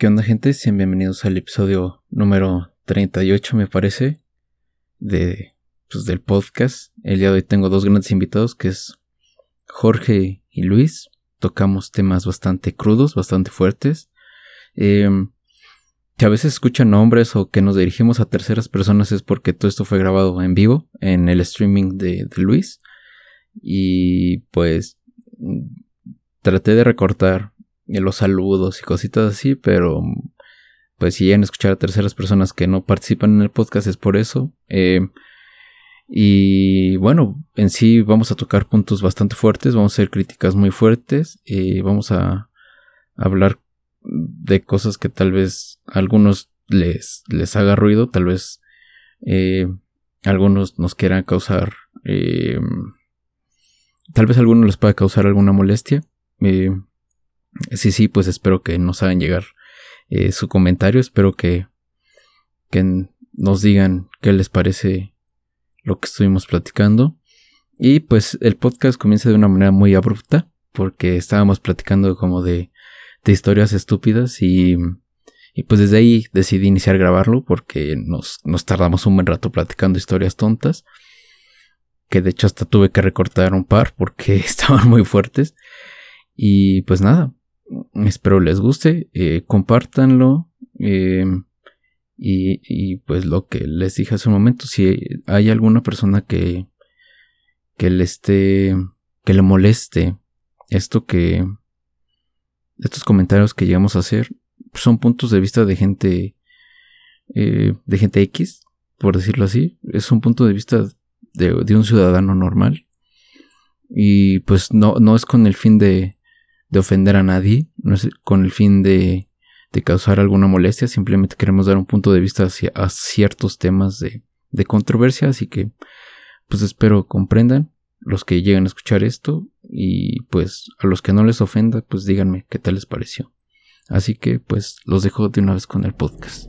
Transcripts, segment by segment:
¿Qué onda gente? Sean bienvenidos al episodio número 38 me parece de, pues, del podcast. El día de hoy tengo dos grandes invitados que es Jorge y Luis. Tocamos temas bastante crudos, bastante fuertes. Em, que a veces escuchan nombres o que nos dirigimos a terceras personas es porque todo esto fue grabado en vivo en el streaming de Luis. Y pues traté de recortar los saludos y cositas así, pero pues si llegan a escuchar a terceras personas que no participan en el podcast es por eso. Eh, y bueno, en sí vamos a tocar puntos bastante fuertes, vamos a hacer críticas muy fuertes, y vamos a hablar de cosas que tal vez a algunos les, les haga ruido, tal vez eh, algunos nos quieran causar, eh, tal vez a algunos les pueda causar alguna molestia. Sí, sí, pues espero que nos hagan llegar eh, su comentario, espero que, que nos digan qué les parece lo que estuvimos platicando. Y pues el podcast comienza de una manera muy abrupta, porque estábamos platicando como de, de historias estúpidas y, y pues desde ahí decidí iniciar a grabarlo porque nos, nos tardamos un buen rato platicando historias tontas, que de hecho hasta tuve que recortar un par porque estaban muy fuertes. Y pues nada, espero les guste, eh, compártanlo. Eh, y, y, pues lo que les dije hace un momento, si hay alguna persona que, que le esté, que le moleste esto que, estos comentarios que llegamos a hacer, son puntos de vista de gente, eh, de gente X, por decirlo así. Es un punto de vista de, de un ciudadano normal. Y pues no, no es con el fin de, de ofender a nadie, no es con el fin de, de causar alguna molestia, simplemente queremos dar un punto de vista hacia a ciertos temas de, de controversia, así que pues espero comprendan los que lleguen a escuchar esto y pues a los que no les ofenda pues díganme qué tal les pareció. Así que pues los dejo de una vez con el podcast.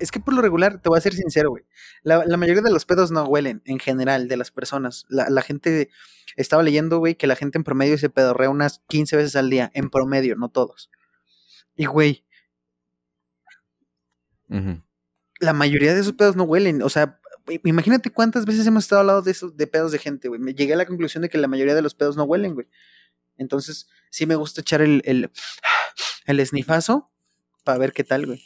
Es que por lo regular, te voy a ser sincero, güey. La, la, mayoría de los pedos no huelen, en general, de las personas. La, la gente, estaba leyendo, güey, que la gente en promedio se pedorrea unas 15 veces al día, en promedio, no todos. Y, güey, uh -huh. la mayoría de esos pedos no huelen. O sea, imagínate cuántas veces hemos estado hablando de esos, de pedos de gente, güey. Me llegué a la conclusión de que la mayoría de los pedos no huelen, güey. Entonces, sí me gusta echar el, el, el esnifazo para ver qué tal, güey.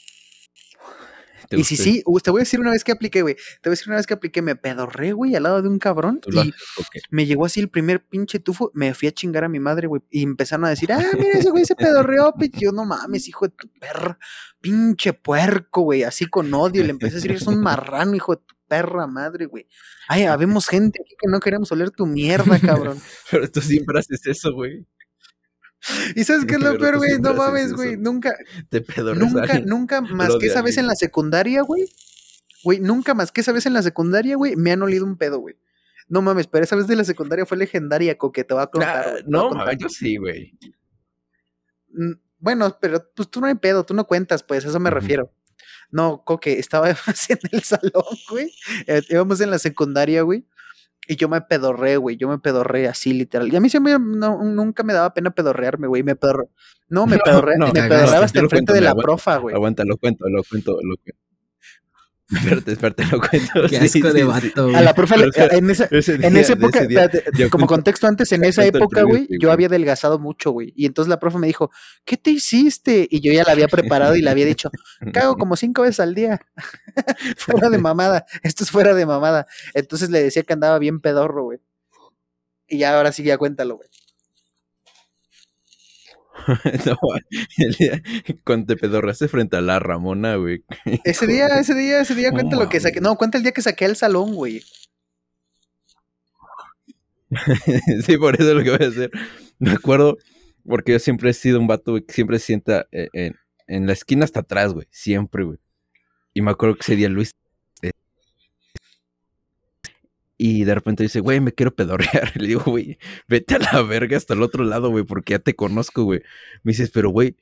Y sí, sí, uh, te voy a decir una vez que apliqué, güey. Te voy a decir una vez que apliqué, me pedorré, güey, al lado de un cabrón. Y okay. me llegó así el primer pinche tufo. Me fui a chingar a mi madre, güey. Y empezaron a decir, ah, mira, ese güey se pedorreó, pinche. Yo, no mames, hijo de tu perra. Pinche puerco, güey. Así con odio. Le empecé a decir, es un marrano, hijo de tu perra madre, güey. Ay, habemos gente aquí que no queremos oler tu mierda, cabrón. Pero tú siempre haces eso, güey. ¿Y sabes qué es lo peor, güey? No mames, güey. Nunca. Te pedo Nunca, nunca más que esa vez en la secundaria, güey. Güey, nunca más que esa vez en la secundaria, güey, me han olido un pedo, güey. No mames, pero esa vez de la secundaria fue legendaria, coque, te va a contar. Nah, no, a yo sí, güey. Bueno, pero pues tú no hay pedo, tú no cuentas, pues, a eso me refiero. No, coque, estaba en el salón, güey. Eh, íbamos en la secundaria, güey. Y yo me pedorré, güey. Yo me pedorré así, literal. Y a mí siempre no, nunca me daba pena pedorrearme, güey. Me pedorré. No, me pedorré. No, no, me pedorreaba hasta enfrente de la aguanta, profa, güey. Aguanta, lo cuento, lo cuento, lo cuento. Espérate, espérate, lo cuento. Qué asco sí, de sí, vato, A la profe, en esa, ese día, en esa época, día, espérate, como contexto antes, en esa época, güey, yo había adelgazado mucho, güey. Y entonces la profe me dijo, ¿qué te hiciste? Y yo ya la había preparado y le había dicho, cago como cinco veces al día. fuera de mamada. Esto es fuera de mamada. Entonces le decía que andaba bien pedorro, güey. Y ya ahora sí, ya cuéntalo, güey. no, el día, cuando te pedorraste frente a la Ramona, güey. Ese día, ese día, ese día, cuenta oh, lo que saqué. No, cuenta el día que saqué al salón, güey. sí, por eso es lo que voy a hacer. Me acuerdo, porque yo siempre he sido un vato, güey, que siempre se sienta en, en, en, la esquina hasta atrás, güey. Siempre, güey. Y me acuerdo que ese día Luis y de repente dice, güey, me quiero pedorrear. Le digo, güey, vete a la verga hasta el otro lado, güey, porque ya te conozco, güey. Me dices, pero, güey,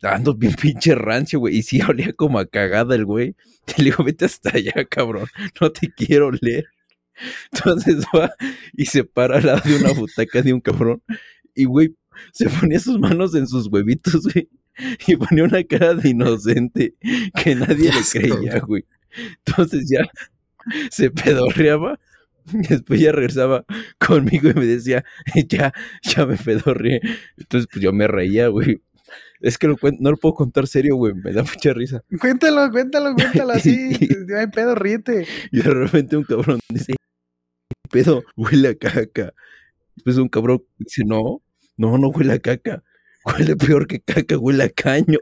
ando bien pinche rancho, güey. Y sí olía como a cagada el güey. Le digo, vete hasta allá, cabrón. No te quiero leer. Entonces va y se para al lado de una butaca de un cabrón. Y, güey, se ponía sus manos en sus huevitos, güey. Y ponía una cara de inocente que nadie le creía, güey. Entonces ya se pedorreaba. Después ya regresaba conmigo y me decía, ya, ya me pedorreé. Entonces, pues yo me reía, güey. Es que lo no lo puedo contar serio, güey. Me da mucha risa. Cuéntalo, cuéntalo, cuéntalo así. Hay pedo, ríete. Y de repente un cabrón dice, pedo, huele a caca. Después un cabrón dice, no, no, no huele a caca. Huele peor que caca, huele a caño.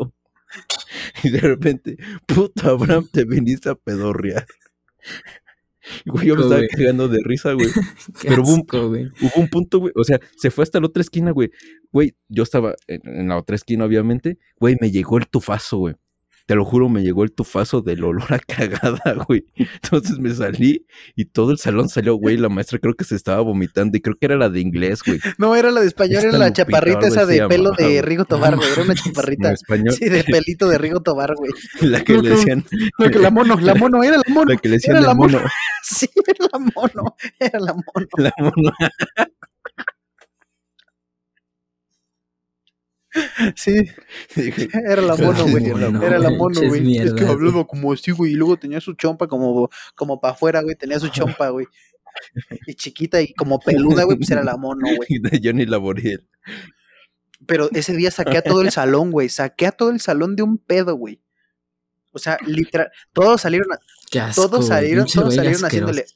Y de repente, puta, Abraham, te viniste a pedorrear. Güey, yo me estaba cagando de risa, güey. Pero hubo un, hubo un, punto, güey. O sea, se fue hasta la otra esquina, güey. Güey, yo estaba en, en, la otra esquina, obviamente. Güey, me llegó el tufazo, güey. Te lo juro, me llegó el tufazo del olor a cagada, güey. Entonces me salí y todo el salón salió, güey. La maestra creo que se estaba vomitando y creo que era la de inglés, güey. No, era la de español, era la chaparrita esa de pelo de Rigo Tobar, güey. Era una chaparrita. español. Sí, de pelito de Rigo Tobar, güey. La que le decían. La que la mono, la mono, era la mono. La que le decían la mono. Sí, era la mono. Era la mono. La mono. Sí, era la mono, güey. Era la mono, güey. Es, que hablaba como así, güey. Y luego tenía su chompa como, como para afuera, güey. Tenía su chompa, güey. Y chiquita y como peluda, güey, pues era la mono, güey. De Johnny Laboriel. Pero ese día saqué a todo el salón, güey. Saqué a todo el salón de un pedo, güey. O sea, literal, todos salieron, a, todos salieron, todos salieron haciéndole.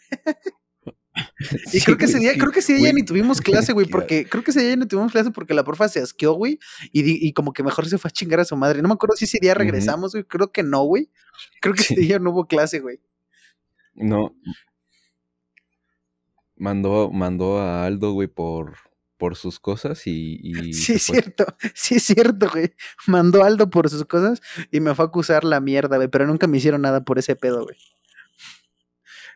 Y creo que ese día, creo que ese día ni tuvimos clase, güey, porque creo que ese día ni tuvimos clase porque la profa se asqueó, güey, y, y, como que mejor se fue a chingar a su madre. No me acuerdo si ese día regresamos, güey, creo que no, güey. Creo que ese día no hubo clase, güey. No. Mandó, mandó a Aldo, güey, por, por sus cosas y... sí, es cierto, sí es cierto, güey. Mandó a Aldo por sus cosas y me fue a acusar la mierda, güey, pero nunca me hicieron nada por ese pedo, güey.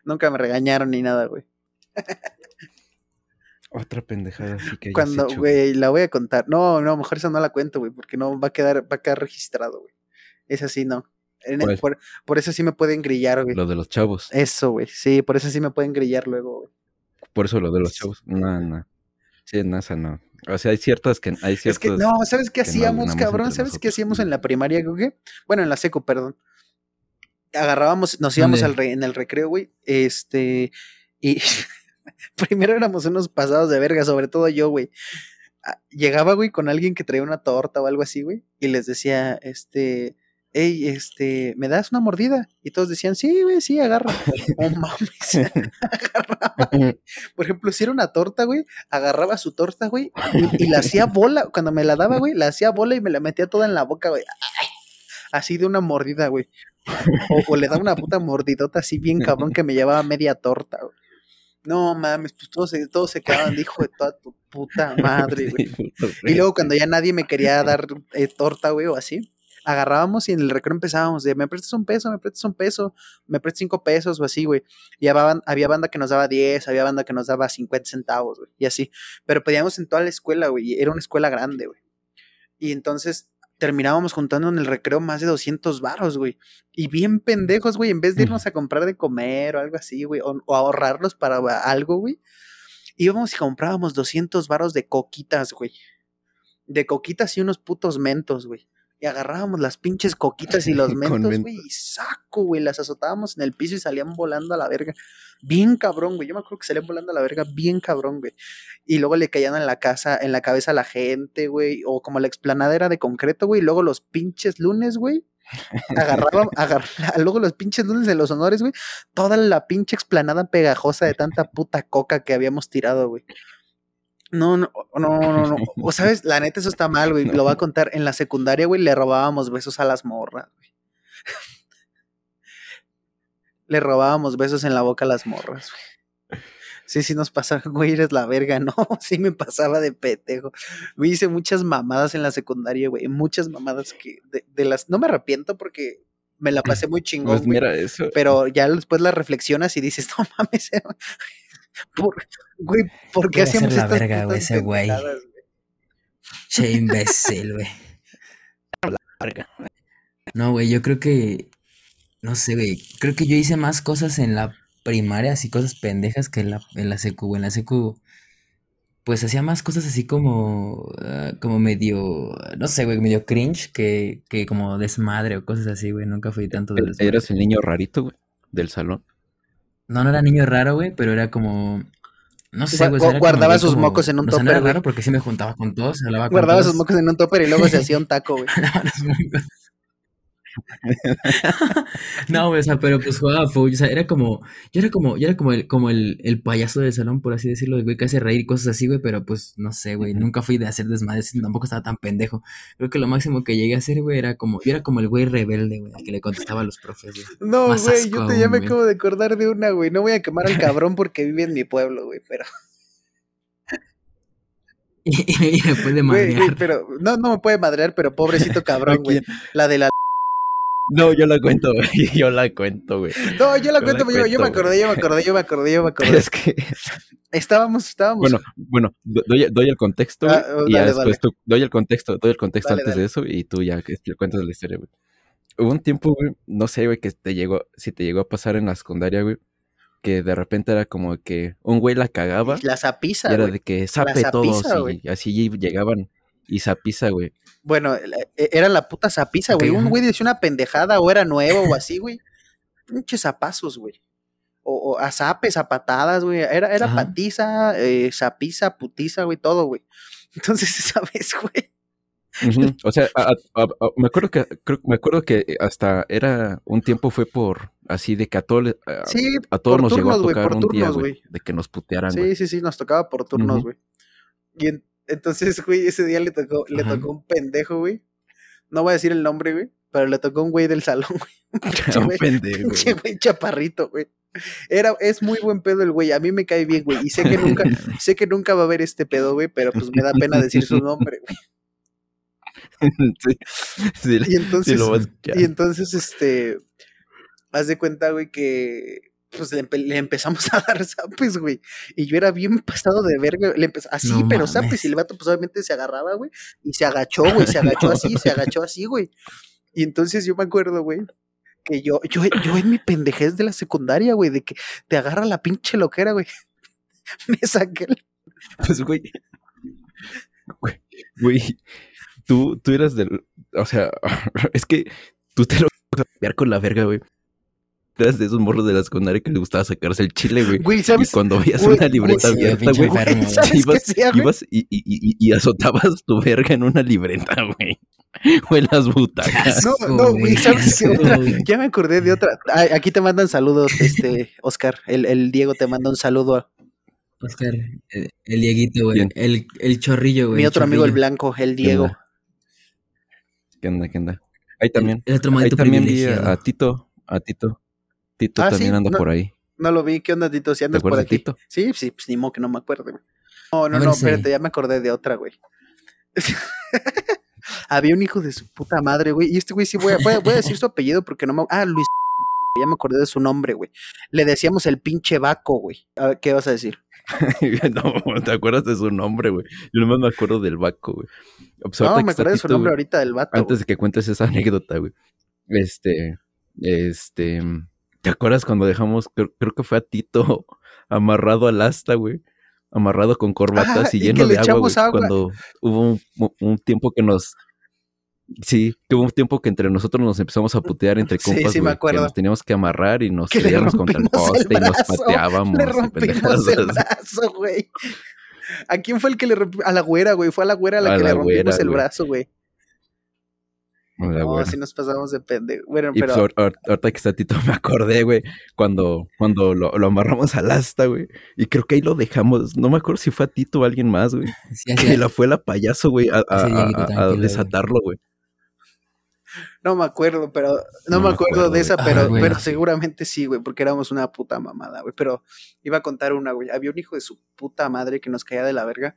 Nunca me regañaron ni nada, güey. Otra pendejada así que Cuando, güey, la voy a contar. No, no, mejor esa no la cuento, güey, porque no va a quedar, va a quedar registrado, güey. Es así, no. por, eso sí me pueden grillar, güey. Lo de los chavos. Eso, güey. Sí, por eso sí me pueden grillar luego, güey. Por eso lo de los chavos. No, no. Sí, en NASA no. O sea, hay ciertas que hay ciertas. Es que no, ¿sabes qué hacíamos, cabrón? ¿Sabes qué hacíamos en la primaria, güey? Bueno, en la seco, perdón. Agarrábamos, nos íbamos al en el recreo, güey. Este. Y primero éramos unos pasados de verga, sobre todo yo, güey. Ah, llegaba, güey, con alguien que traía una torta o algo así, güey, y les decía, este, hey, este, ¿me das una mordida? Y todos decían, sí, güey, sí, agarra. Oh, mames, agarraba. Por ejemplo, si era una torta, güey, agarraba su torta, güey, y, la hacía bola. Cuando me la daba, güey, la hacía bola y me la metía toda en la boca, güey. Así de una mordida, güey. O, o, le daba una puta mordidota así bien cabrón que me llevaba media torta, güey. No mames, pues todos se, todos se quedaban, hijo de toda tu puta madre, güey. y luego cuando ya nadie me quería dar eh, torta, güey, o así, agarrábamos y en el recreo empezábamos de, me prestas un peso, me prestas un peso, me prestas cinco pesos o así, güey. Y había, había banda que nos daba diez, había banda que nos daba cincuenta centavos, güey, y así. Pero pedíamos en toda la escuela, güey, era una escuela grande, güey. Y entonces terminábamos juntando en el recreo más de 200 varos, güey. Y bien pendejos, güey, en vez de irnos a comprar de comer o algo así, güey, o, ahorrarlos para algo, güey, íbamos y comprábamos 200 varos de coquitas, güey. De coquitas y unos putos mentos, güey. Y agarrábamos las pinches coquitas y los mentos, güey, y saco, güey, las azotábamos en el piso y salían volando a la verga. Bien cabrón, güey. Yo me acuerdo que salían volando a la verga, bien cabrón, güey. Y luego le caían en la casa, en la cabeza a la gente, güey. O como la explanadera de concreto, güey. Y luego los pinches lunes, güey. Agarraba, agarraba, luego los pinches lunes de los honores, güey. Toda la pinche explanada pegajosa de tanta puta coca que habíamos tirado, güey. No, no, no, no, no. O sabes, la neta, eso está mal, güey. Lo voy a contar. En la secundaria, güey, le robábamos besos a las morras, güey. le robábamos besos en la boca a las morras, güey. Sí, sí nos pasaba, güey, eres la verga, no, sí me pasaba de petejo. Me hice muchas mamadas en la secundaria, güey, muchas mamadas que de, las, no me arrepiento porque me la pasé muy chingón, pues mira eso. Pero ya después la reflexionas y dices, no mames, por, Güey, ¿por qué hacíamos la verga, güey, ese güey? Che imbécil, güey. No, güey, yo creo que No sé, güey. Creo que yo hice más cosas en la primaria, así cosas pendejas que en la, en la secu, güey. En la secu, pues hacía más cosas así como, ah, como medio, no sé, güey, medio cringe que, que como desmadre o cosas así, güey. Nunca fui tanto de desmadre. Eras el niño rarito, güey, del salón. No, no era niño raro, güey, pero era como, no sé, güey. guardaba sus como- mocos en un o sea, no era topper, raro porque sí me juntaba con todos, hablaba con Guardaba todos. sus mocos en un topper y luego se hacía un taco, güey. No, güey, o sea, pero pues jugaba fútbol, o sea, era como, yo era como, yo era como el, como el, el payaso del salón, por así decirlo, güey, que hace reír y cosas así, güey, pero pues, no sé, güey, nunca fui de hacer desmadres, tampoco estaba tan pendejo. Creo que lo máximo que llegué a hacer, güey, era como, yo era como el güey rebelde, güey, al que le contestaba a los profes, güey. No, Más güey, yo te, ya aún, me güey. acabo de acordar de una, güey. No voy a quemar al cabrón porque vive en mi pueblo, güey, pero... Y, y después de Güey, güey, madrear. pero... No, no me puede madrear, pero pobrecito cabrón, güey. La de la... No, yo la cuento, güey. Yo la cuento, güey. No, yo la Yo cuento, la yo, yo me acordé, yo me acordé, yo me acordé, yo me acordé. es que, Estábamos, estábamos... bueno, bueno, do- doy, doy el contexto, güey, Ah, y ya después dale. tú, doy el contexto, doy el contexto Dale, antes de eso y tú ya cuentas la historia, güey. Hubo un tiempo, güey, no sé, güey, que te llegó, si te llegó a pasar en la secundaria, güey, que de repente era como que un güey la cagaba La y zapiza, era güey. de que sape todos y así llegaban y zapiza, güey. Bueno, la- e- era la puta zapiza, güey. Un güey decía una pendejada o era nuevo o así, güey. Pinches zapazos, güey. O, o a zapes, a patadas, güey. Era, era Ajá. patiza, eh, zapiza, putiza, güey, todo, güey. Entonces, esa vez, güey. O sea, a- a- a- me acuerdo que creo, me acuerdo que hasta era un tiempo fue por así de que a Sí, a todos nos llegó a turnos, tocar por un día, turnos, güey, güey. de que nos putearan. Sí, sí, sí, nos tocaba por turnos, güey. Y en- entonces, güey, ese día le tocó, le Ajá. tocó un pendejo, güey. No voy a decir el nombre, güey, pero le tocó un güey del salón, güey. Un güey- pendejo. güey chaparrito, güey. Era, es muy buen pedo el güey, a mí me cae bien, güey, y sé que nunca, sé que nunca va a haber este pedo, güey, pero pues me da pena decir su nombre, güey. sí, sí, Y entonces, sí lo vas a y entonces, este, haz de cuenta, güey, que pues le, empe- le empezamos a dar zapes, güey. Y yo era bien pasado de verga. Le así, No pero zapes. Y el vato, pues obviamente se agarraba, güey. Y se agachó, güey. Se agachó así, se agachó así, güey. Y entonces yo me acuerdo, güey, que yo, yo, yo en mi pendejez de la secundaria, güey, de que te agarra la pinche loquera, güey. Me saqué el Pues, güey. Güey, güey, tú, tú eras del. O sea, es que tú te lo vas a cambiar con la verga, güey. Eras de esos morros de la secundaria que le gustaba sacarse el chile, güey. Güey, Y cuando veías Güey, una libreta güey, abierta, güey, enfermo, güey. ¿Sabes qué ibas, ibas y, y, y, y azotabas tu verga en una libreta, güey. O en las butacas. No, no, güey, ¿sabes qué otra? Ya me acordé de otra. Ay, aquí te mandan saludos, este, Oscar. El, el Diego te manda un saludo. Oscar, el, el Dieguito, güey. El, el chorrillo, güey. Mi el otro amigo, el blanco, el Diego. ¿Qué onda? ¿Qué onda? Ahí también. El otro Ahí también vi a, a Tito. A Tito. Tito Ah, también sí, anda no- por ahí. No lo vi. ¿Qué onda, Tito? Si ¿Te andas por aquí. Tito? Sí, sí, pues ni modo que no me acuerdo. güey. No, no, no, espérate, ya me acordé de otra, güey. Había un hijo de su puta madre, güey. Y este güey sí voy a, voy a, voy a decir su apellido porque no me. Ah, Luis. Ya me acordé de su nombre, güey. Le decíamos el pinche vaco, güey. A ver, ¿qué vas a decir? no, ¿te acuerdas de su nombre, güey? Yo nomás me acuerdo del Baco, güey. Pues No, me acordé de su nombre ahorita del vato. Antes de que cuentes esa anécdota, güey. Este, este, ¿te acuerdas cuando dejamos, creo, creo que fue a Tito amarrado al asta, güey? Amarrado con corbatas Ah, y lleno le de agua, güey. agua. Cuando hubo un, un tiempo que nos, sí, que hubo un tiempo que entre nosotros nos empezamos a putear entre Sí, compas, sí, me güey. Que acuerdo. nos teníamos que amarrar y nos peleábamos contra el poste y nos pateábamos. Le rompimos el brazo, güey. ¿A quién fue el que le rompió? A la güera, güey. Fue a la güera a la A que la le rompimos güera, el güey. brazo, güey. No, güey. así nos pasamos de pendejo. Bueno, Y pero. pues ahor- ahorita que está Tito me acordé, güey, cuando, cuando lo, lo amarramos al asta, güey. Y creo que ahí lo dejamos. No me acuerdo si fue a Tito o a alguien más, güey. Sí, así- Que la fue la payaso, güey, a, a- a- desatarlo, güey. No me acuerdo, pero no, No me acuerdo acuerdo, de esa, pero, Ah, güey. pero seguramente sí, güey, porque éramos una puta mamada, güey. Pero iba a contar una, güey. Había un hijo de su puta madre que nos caía de la verga.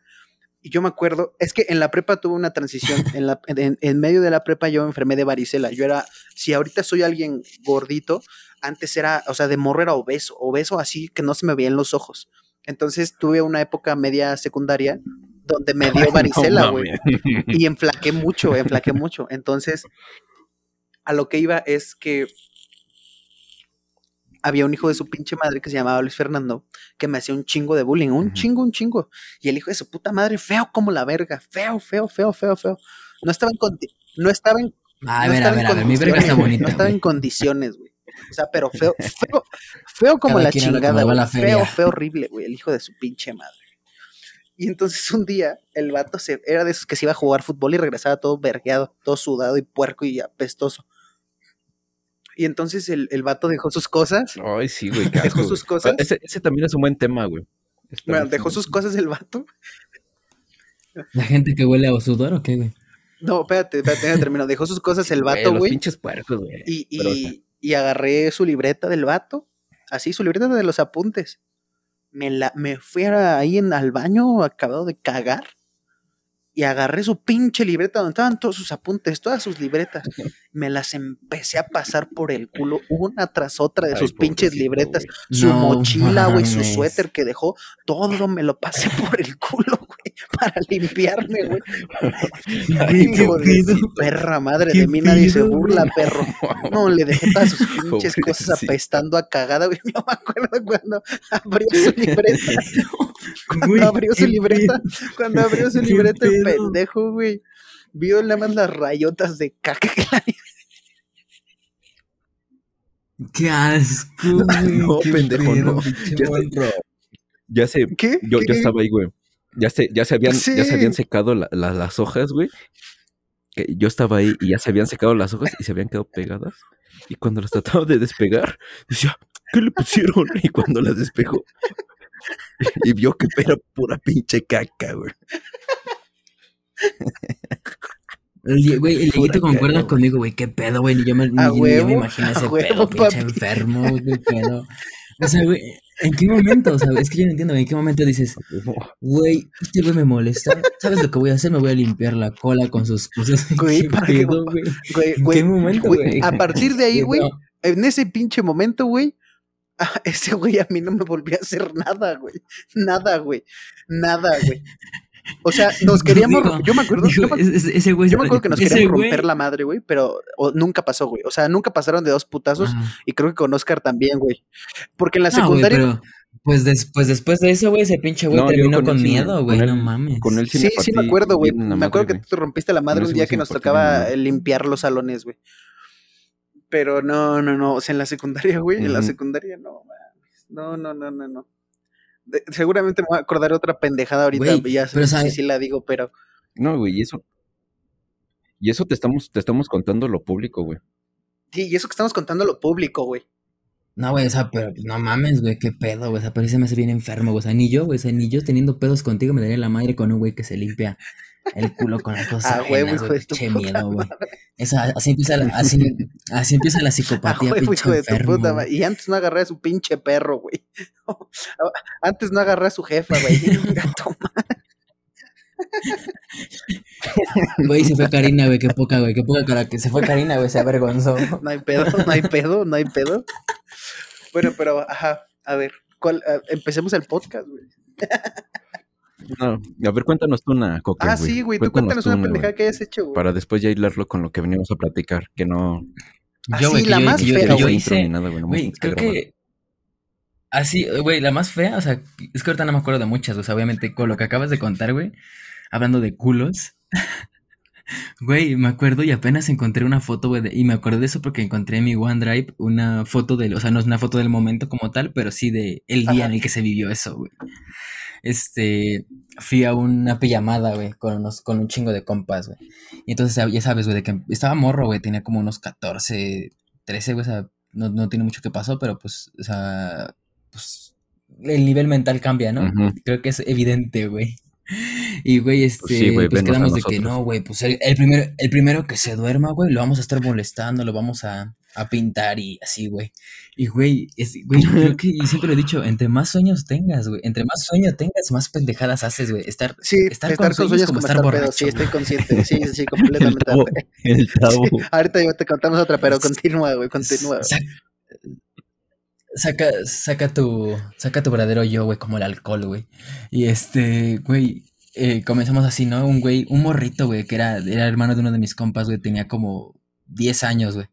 Y yo me acuerdo, es que en la prepa tuve una transición. En, la, en, en medio de la prepa yo me enfermé de varicela. Yo era, si ahorita soy alguien gordito, antes era, o sea, de morro era obeso, obeso así que no se me veían los ojos. Entonces tuve una época media secundaria donde me dio varicela, güey y enflaqué mucho, enflaqué mucho. Entonces, a lo que iba es que había un hijo de su pinche madre que se llamaba Luis Fernando, que me hacía un chingo de bullying, un chingo, un chingo. Y el hijo de su puta madre, feo como la verga, feo, feo, feo, feo, feo. No estaba en, condi- no estaba en, A no ver, estaba en ver, a ver, mi verga está condiciones, güey, bonita. No estaba güey. en condiciones, güey. O sea, pero feo, feo, feo como Cada la chingada, güey. Feo, feo, horrible, güey. El hijo de su pinche madre. Y entonces un día el vato se, era de esos que se iba a jugar fútbol y regresaba todo vergueado, todo sudado y puerco y apestoso. Y entonces el, el vato dejó sus cosas. Ay, sí, güey. Dejó sus cosas. Ese, ese también es un buen tema, güey. Bueno, dejó sus cosas el vato. La gente que huele a sudor o qué, güey. No, espérate, espérate, ya termino. Dejó sus cosas el vato, los güey. pinches puercos, güey. Y, y, y agarré su libreta del vato, así, su libreta de los apuntes. Me, la, me fui ahí en, al baño, acabado de cagar, y agarré su pinche libreta donde estaban todos sus apuntes, todas sus libretas. Me las empecé a pasar por el culo una tras otra de Ay, sus pinches libretas. Su No mochila, güey, su suéter que dejó, todo me lo pasé por el culo, güey, para limpiarme, güey. Hijo de su perra madre, ¿Qué de mí nadie se burla, perro. No, le dejé todas sus pinches cosas apestando a cagada, güey. Yo me acuerdo cuando abrió su libreta. Cuando abrió su libreta, cuando abrió su libreta. Pendejo, güey. Vio nada más las rayotas de caca que la Qué asco, güey. No, qué pendejo, pedo, no. Ya sé. Ya se, ¿Qué? yo, ¿Qué, yo estaba ahí, güey. Ya se, ya se habían, ya se habían secado la- la- las hojas, güey. Que yo estaba ahí y ya se habían secado las hojas y se habían quedado pegadas. Y cuando las trataba de despegar, decía, ¿qué le pusieron? Y cuando las despegó, y vio que era pura pinche caca, güey. El, güey, el Dieguito concuerda caga, güey. conmigo, güey, qué pedo, güey. Yo me, A yo huevo, me imagino ese huevo, pedo, pinche enfermo, güey, qué pedo. O sea, güey, ¿en qué momento? O sea, es que yo no entiendo, ¿en qué momento dices, güey, este güey me molesta? ¿Sabes lo que voy a hacer? Me voy a limpiar la cola con sus cosas. Güey, ¿Qué pedo, güey? Güey, ¿En qué momento, güey? A partir de ahí, güey, en ese pinche momento, güey, ese güey a mí no me volvió a hacer nada, güey. Nada, güey. Nada, güey. O sea, nos queríamos. Digo, yo me acuerdo. digo, yo me, ese- ese güey. yo me acuerdo que nos queríamos güey- romper la madre, güey, pero o- nunca pasó, güey. O sea, nunca pasaron de dos putazos Ajá. y creo que con Oscar también, güey. Porque en la No, güey, secundaria. pero, pues, des- pues después de eso, güey, ese pinche güey No, terminó con con, miedo, güey, con no mames. Con él sí, Sí, me sí me acuerdo, güey. Me madre, acuerdo que tú te rompiste la madre un día que nos tocaba limpiar los salones, güey. Pero no, no, no. O sea, en la secundaria, güey. En la secundaria, no, mames. No, no, no, no, no. De- seguramente me voy a acordar otra pendejada ahorita. Ya pero sé si sí la digo, pero. No, güey, y eso. Y eso te estamos, te estamos contando lo público, güey. Sí, y eso que estamos contando lo público, güey. No, güey, o sea, pero no mames, güey, qué pedo, güey. O sea, pero sí se me hace bien enfermo, güey. O sea, ni yo, güey, o sea, ni yo teniendo pedos contigo me daría la madre con un güey que se limpia el culo con las cosas Ah, ajenas, hijo güey. de tu miedo, güey. Así empieza la, así, así empieza la Ah, psicopatía, huevo, pinche hijo de tu enfermo. puta güey. madre. Y antes no agarré a su pinche perro, güey. Antes no agarré a su jefa, güey. Toma. Güey, se fue Karina, güey, qué poca, güey, qué poca cara que se fue Karina, güey, se avergonzó. No hay pedo, no hay pedo, no hay pedo. Bueno, pero, ajá, a ver, ¿cuál, ah, empecemos el podcast, güey. No, a ver, cuéntanos tú una coca, Ah, sí, güey, tú cuéntanos una pendejada que hayas hecho, güey. Para después ya hilarlo con lo que veníamos a platicar, que no... Ah, Yo, güey, sí, que la yo- más yo- fea, yo güey. hice, nada, güey, Güey, que creo que. Así, güey, la más fea, o sea, es que ahorita no me acuerdo de muchas, o sea, obviamente con lo que acabas de contar, güey, hablando de culos. Güey, me acuerdo y apenas encontré una foto, güey, de- y me acuerdo de eso porque encontré en mi OneDrive una foto del, o sea, no es una foto del momento como tal, pero sí de el día Ajá. en el que se vivió eso, güey. Este, fui a una pijamada, güey, con unos, con un chingo de compas, güey. Y entonces, ya sabes, güey, de que estaba morro, güey, tenía como unos 14, 13, güey, o sea, no, no tiene mucho que pasó, pero pues, o sea, pues, el nivel mental cambia, ¿no? Creo que es evidente, güey. Y, güey, este, sí, güey, pues venos a quedamos de que no, güey, pues el, el primero, el primero que se duerma, güey, lo vamos a estar molestando, lo vamos a, a pintar y así, güey. Y, güey, es, güey, creo que y siempre lo he dicho, entre más sueños tengas, güey, entre más sueño tengas, más pendejadas haces, güey. Estar, Sí, estar, estar, con sueños sueños es como como estar estar pedo, borracho. sí, estoy consciente, sí, sí, sí, El completamente. el tabo. Sí, ahorita yo te contamos otra, pero continúa, güey, continúa. Sa- Saca, saca tu, saca tu verdadero yo, güey, como el alcohol, güey. Y este, güey, eh, comenzamos así, ¿no? Un güey, un morrito, güey, que era, era hermano de uno de mis compas, güey, tenía como 10 años, güey.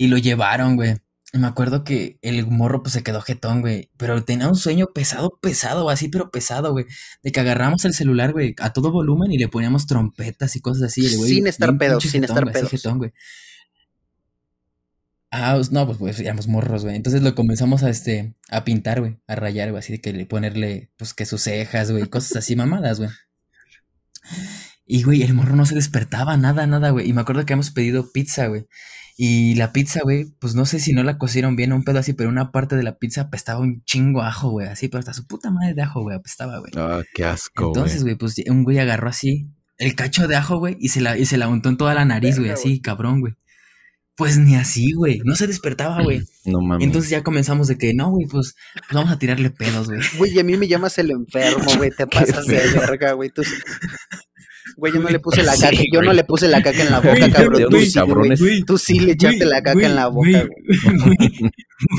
Y lo llevaron, güey. me acuerdo que el morro pues se quedó jetón, güey. Pero tenía un sueño pesado, pesado, así, pero pesado, güey. De que agarramos el celular, güey, a todo volumen y le poníamos trompetas y cosas así. el güey, Sin estar pedos, pinche sin jetón, estar güey, así pedos. jetón, güey. Ah, pues, no, pues, pues éramos morros, güey. Entonces lo comenzamos a este, a pintar, güey, a rayar, güey, así de que le ponerle, pues que sus cejas, güey, cosas así mamadas, güey. Y, güey, el morro no se despertaba, nada, nada, güey. Y me acuerdo que habíamos pedido pizza, güey. Y la pizza, güey, pues no sé si no la cocieron bien o un pedo así, pero una parte de la pizza apestaba un chingo ajo, güey, así, pero hasta su puta madre de ajo, güey, apestaba, güey. Ah, qué asco, Entonces, güey. pues un güey agarró así el cacho de ajo, güey, y se la, y se la untó en toda la nariz, güey, así, cabrón, güey. Pues ni así, güey, no se despertaba, güey. No mames. Entonces ya comenzamos de que, no, güey, pues, pues vamos a tirarle pedos, güey. Güey, y a mí me llamas el enfermo, güey. Te pasas de verga, güey. Tú... Güey, yo no le puse la Sí, caca. Yo no güey. le puse la caca en la Güey, boca, yo cabrón. Tú sí, güey. cabrones. Güey, Tú sí le echaste güey, la caca güey, en la boca, güey, güey.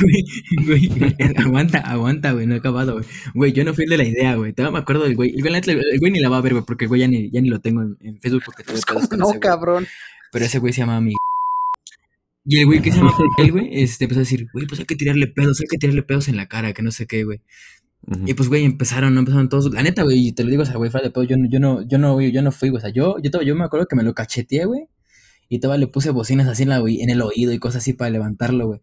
güey, güey, güey, aguanta, aguanta, güey, no he acabado, güey. Güey, yo no fui el de la idea, güey. Todavía me acuerdo del güey. El güey, el güey ni la va a ver, güey, porque el güey ya ni, ya ni lo tengo en, en Facebook porque Pues, pedos ¿cómo con no, ese güey. cabrón? Pero ese güey se llama Miguel. Y el güey que se llama Miguel, güey, este, empezó a decir, güey, pues hay que tirarle pedos, hay que tirarle pedos en la cara, que no sé qué, güey. Y pues, güey, empezaron, empezaron todos. La neta, güey, te lo digo, o sea, güey, fuera de pedo, yo, no- yo no, yo no, yo no fui, güey. O sea, yo, yo, yo me acuerdo que me lo cacheteé, güey. Y todavía le puse bocinas así en, la, oí- en el oído y cosas así para levantarlo, güey.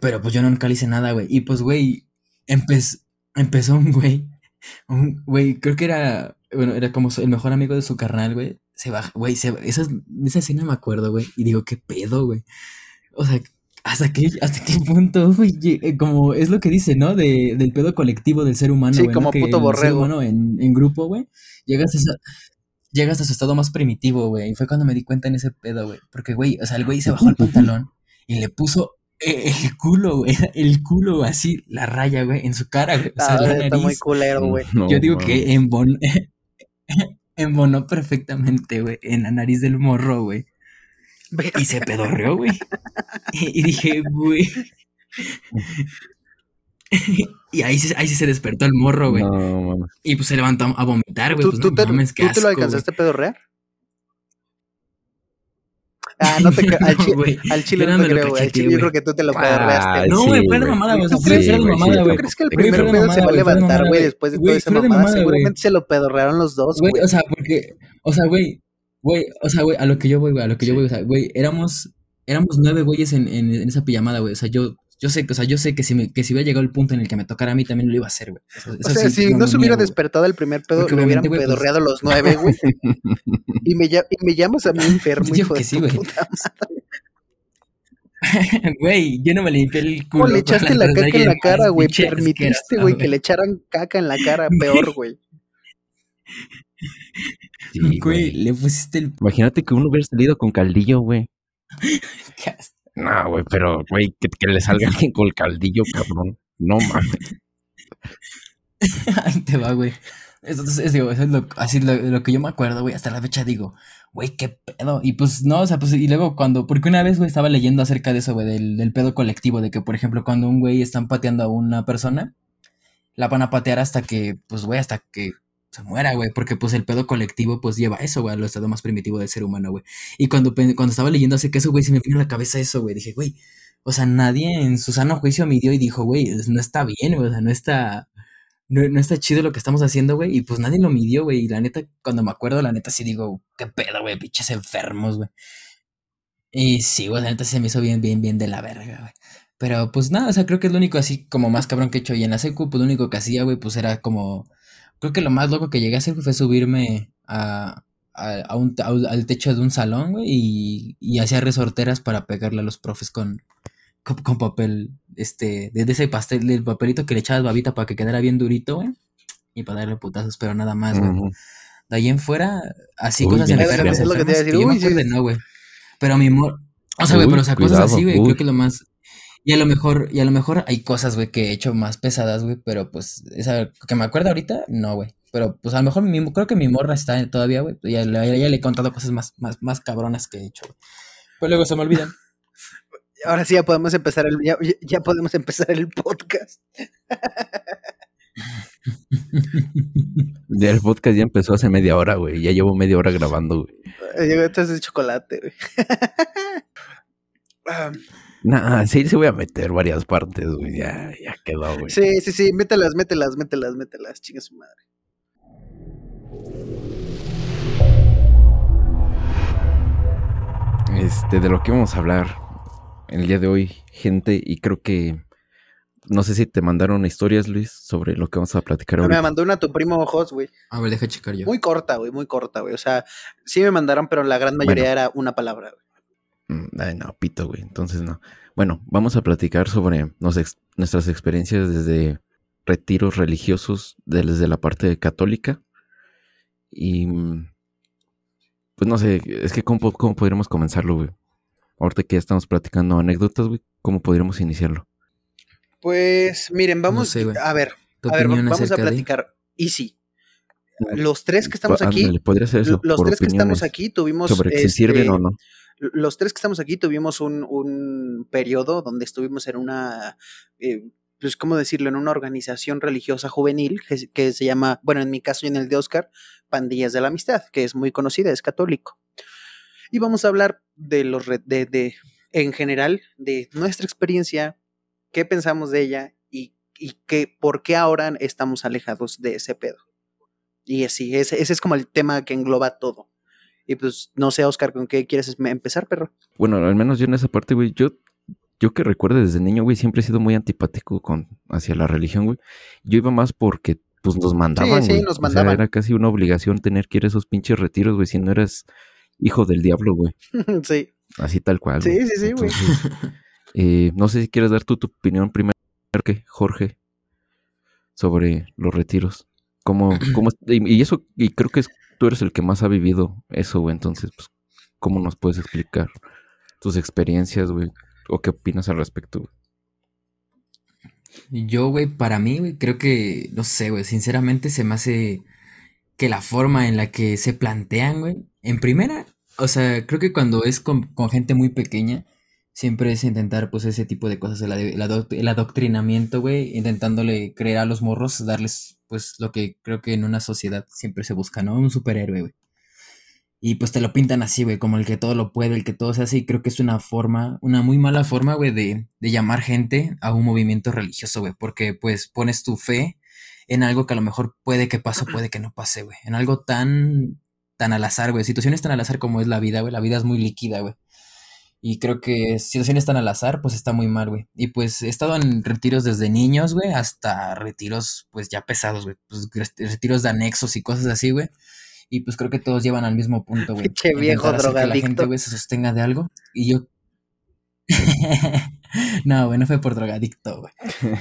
Pero pues yo nunca le hice nada, güey. Y pues, güey, empez- empezó un güey, un güey, creo que era, bueno, era como el mejor amigo de su carnal, güey. Se baja, güey, se, esa, esa me acuerdo, güey. Y digo, ¿qué pedo, güey? O sea, ¿hasta qué, hasta qué punto, güey? lle- eh, Como es lo que dice, ¿no? De, del pedo colectivo del ser humano, Sí, güey. ¿no? como Que puto el ser borrego. humano en, en grupo, güey, llegas a, esa- llegas a su estado más primitivo, güey. Y fue cuando me di cuenta en ese pedo, güey. Porque, güey, o sea, el güey se bajó el pantalón y le puso eh, el culo, güey. El culo, así, la raya, güey, en su cara, güey. O sea, Ah, la está muy nariz. culero, güey. No, Yo digo mames. que embon- embonó perfectamente, güey, en la nariz del morro, güey. Y se pedorreó, güey. Y, y dije, güey. y ahí, sí- ahí sí se despertó el morro, güey. No. Y pues se levantó a vomitar, güey. ¿Tú, Pues tú no te, mames, qué ¿tú te lo alcanzaste a pedorrear? Ah, no te ca- al, chi- chile no no te creo, güey. Al chile yo creo que tú te lo Ah, pedorreaste. No, sí, güey, fue de güey. mamada, güey. O sea, ¿Tú fue crees, de mamada, sí, güey. ¿Tú crees que el primer pedo se va a levantar, güey, después de toda esa mamada? Seguramente se lo pedorrearon los dos, Güey, güey. o sea, porque, o sea, güey, güey, o sea, güey, a lo que yo voy, güey, a lo que yo voy, o sea, güey, éramos, éramos nueve güeyes en, en, en esa pijamada, güey, o sea, yo, yo sé, o sea, yo sé que si, me, que si hubiera llegado el punto en el que me tocara a mí, también lo iba a hacer, güey. Eso, O sea, sí, si no se hubiera despertado el primer pedo, lo hubieran güey, pues- pedorreado los nueve, güey. y, me, y me llamas a mí enfermo, Digo hijo de sí, güey. Güey, yo no me limpié el culo. ¿Cómo le echaste la caca en la cara, güey? Permitiste, güey, que le echaran caca en la cara, peor, güey. Sí, Güey, güey. le pusiste el... Imagínate que uno hubiera salido con caldillo, güey. No, güey, pero, güey, que, que le salga alguien con caldillo, cabrón. No mames. Ahí te va, güey. Entonces, es, digo, eso es lo, así lo, lo que yo me acuerdo, güey. Hasta la fecha digo, güey, qué pedo. Y pues, no, o sea, pues, y luego cuando, porque una vez, güey, estaba leyendo acerca de eso, güey, del, del pedo colectivo, de que, por ejemplo, cuando un güey están pateando a una persona, la van a patear hasta que, pues, güey, hasta que se muera, güey, porque, pues, el pedo colectivo, pues, lleva eso, güey, al estado más primitivo del ser humano, güey. Y cuando, cuando estaba leyendo acerca de eso, güey, se me vino a la cabeza eso, güey. Dije, güey, o sea, nadie en su sano juicio midió y dijo, güey, no está bien, güey, o sea, no está no, no está chido lo que estamos haciendo, güey. Y pues nadie lo midió, güey. Y la neta, cuando me acuerdo, la neta sí digo, qué pedo, güey, pinches enfermos, güey. Y sí, güey, la neta se me hizo bien, bien, bien de la verga, güey. Pero pues nada, o sea, creo que es lo único así como más cabrón que he hecho. Y en la secu, pues lo único que hacía, güey, pues era como. Creo que lo más loco que llegué a hacer fue subirme a, a, a un, a un- al techo de un salón, güey, y, y hacía resorteras para pegarle a los profes con, con, con papel, este, de, de ese pastel, del papelito que le echabas babita para que quedara bien durito, güey, y para darle putazos, pero nada más, güey. De ahí en fuera, así Uy, cosas enfermas. Es lo que te iba a decir, yo me acuerde, no, güey. Pero mi mor... O sea, güey, pero o sea, cosas cuidado, así, güey, creo que lo más... Y a lo mejor, y a lo mejor hay cosas, güey, que he hecho más pesadas, güey, pero pues, esa que me acuerdo ahorita, no, güey. Pero pues a lo mejor mi- creo que mi morra está todavía, güey. Ya, le- ya le he contado cosas más, más, más cabronas que he hecho, güey. Pero luego se me olvidan. Ahora sí ya podemos empezar el, ya, ya- ya podemos empezar el podcast. Ya el podcast ya empezó hace media hora, güey. Ya llevo media hora grabando, güey. Llegó entonces de chocolate, güey. Ah, Nah, sí, se voy a meter varias partes, güey. Ya, ya quedó, güey. Sí, sí, sí, mételas, mételas, mételas, mételas, chinga su madre. Este, de lo que vamos a hablar el día de hoy, gente, y creo que no sé si te mandaron historias, Luis, sobre lo que vamos a platicar Me ahorita. mandó una tu primo Jos, güey. A ver, deja checar yo. Muy corta, güey, muy corta, güey. O sea, sí me mandaron, pero la gran mayoría era una palabra, güey. Mm, Ay, no, pito, güey. Entonces no. Bueno, vamos a platicar sobre nos ex- nuestras experiencias desde retiros religiosos desde la parte católica. Y mm, pues no sé, es que cómo, cómo podríamos comenzarlo, güey. Ahorita que ya estamos platicando anécdotas, güey, ¿cómo podríamos iniciarlo? Pues, miren, vamos sé, a ver, ¿Tu a ver, vamos a acerca de? platicar. Easy. Los tres que estamos aquí, Ándale, podría ser eso. los tres que estamos aquí tuvimos Sobre si este, sirven o no. Los tres que estamos aquí tuvimos un, un periodo donde estuvimos en una, eh, pues, ¿cómo decirlo? En una organización religiosa juvenil que, se- llama, bueno, en mi caso y en el de Oscar, Pandillas de la Amistad, que es muy conocida, es católico. Y vamos a hablar de los, de, de, en general, de nuestra experiencia, qué pensamos de ella y, y por qué ahora estamos alejados de ese pedo. Y así, ese es como el tema que engloba todo. Y pues, no sé, Oscar, ¿con qué quieres em- empezar, perro? Bueno, al menos yo en esa parte, güey, yo, yo que recuerdo desde niño, güey, siempre he sido muy antipático con, hacia la religión, güey. Yo iba más porque, pues, nos mandaban, sí, güey. nos O sea, mandaban. era casi una obligación tener que ir a esos pinches retiros, güey, si no eras hijo del diablo, güey. sí. Así tal cual. Sí, sí, sí, güey. Eh, no sé si quieres dar tú tu opinión primero, que Jorge, sobre los retiros. ¿Cómo, cómo, y, y eso, y creo que es- tú eres el que más ha vivido eso, güey. Entonces, pues, ¿cómo nos puedes explicar tus experiencias, güey? ¿O qué opinas al respecto? güey? Yo, güey, para mí, güey, creo que, no sé, güey, sinceramente se me hace que la forma en la que se plantean, güey, en primera, o sea, creo que cuando es con, con gente muy pequeña, siempre es intentar, pues, ese tipo de cosas, el, adoctrinamiento, güey, intentándole creer a los morros, darles, pues, lo que creo que en una sociedad siempre se busca, ¿no? Un superhéroe, güey. Y pues te lo pintan así, güey, como el que todo lo puede, el que todo se hace, y creo que es una forma, una muy mala forma, güey, de, de llamar gente a un movimiento religioso, güey, porque pues pones tu fe en algo que a lo mejor puede que pase o puede que no pase, güey, en algo tan, tan al azar, güey, situaciones tan al azar como es la vida, güey, la vida es muy líquida, güey. Y creo que situaciones tan al azar, pues está muy mal, güey. Y pues he estado en retiros desde niños, güey, hasta retiros, pues ya pesados, güey. Pues retiros de anexos y cosas así, güey. Y pues creo que todos llevan al mismo punto, güey. Pinche viejo hacer que la drogadicto. gente, güey, se sostenga de algo. Y yo. no, güey, no fue por drogadicto, güey.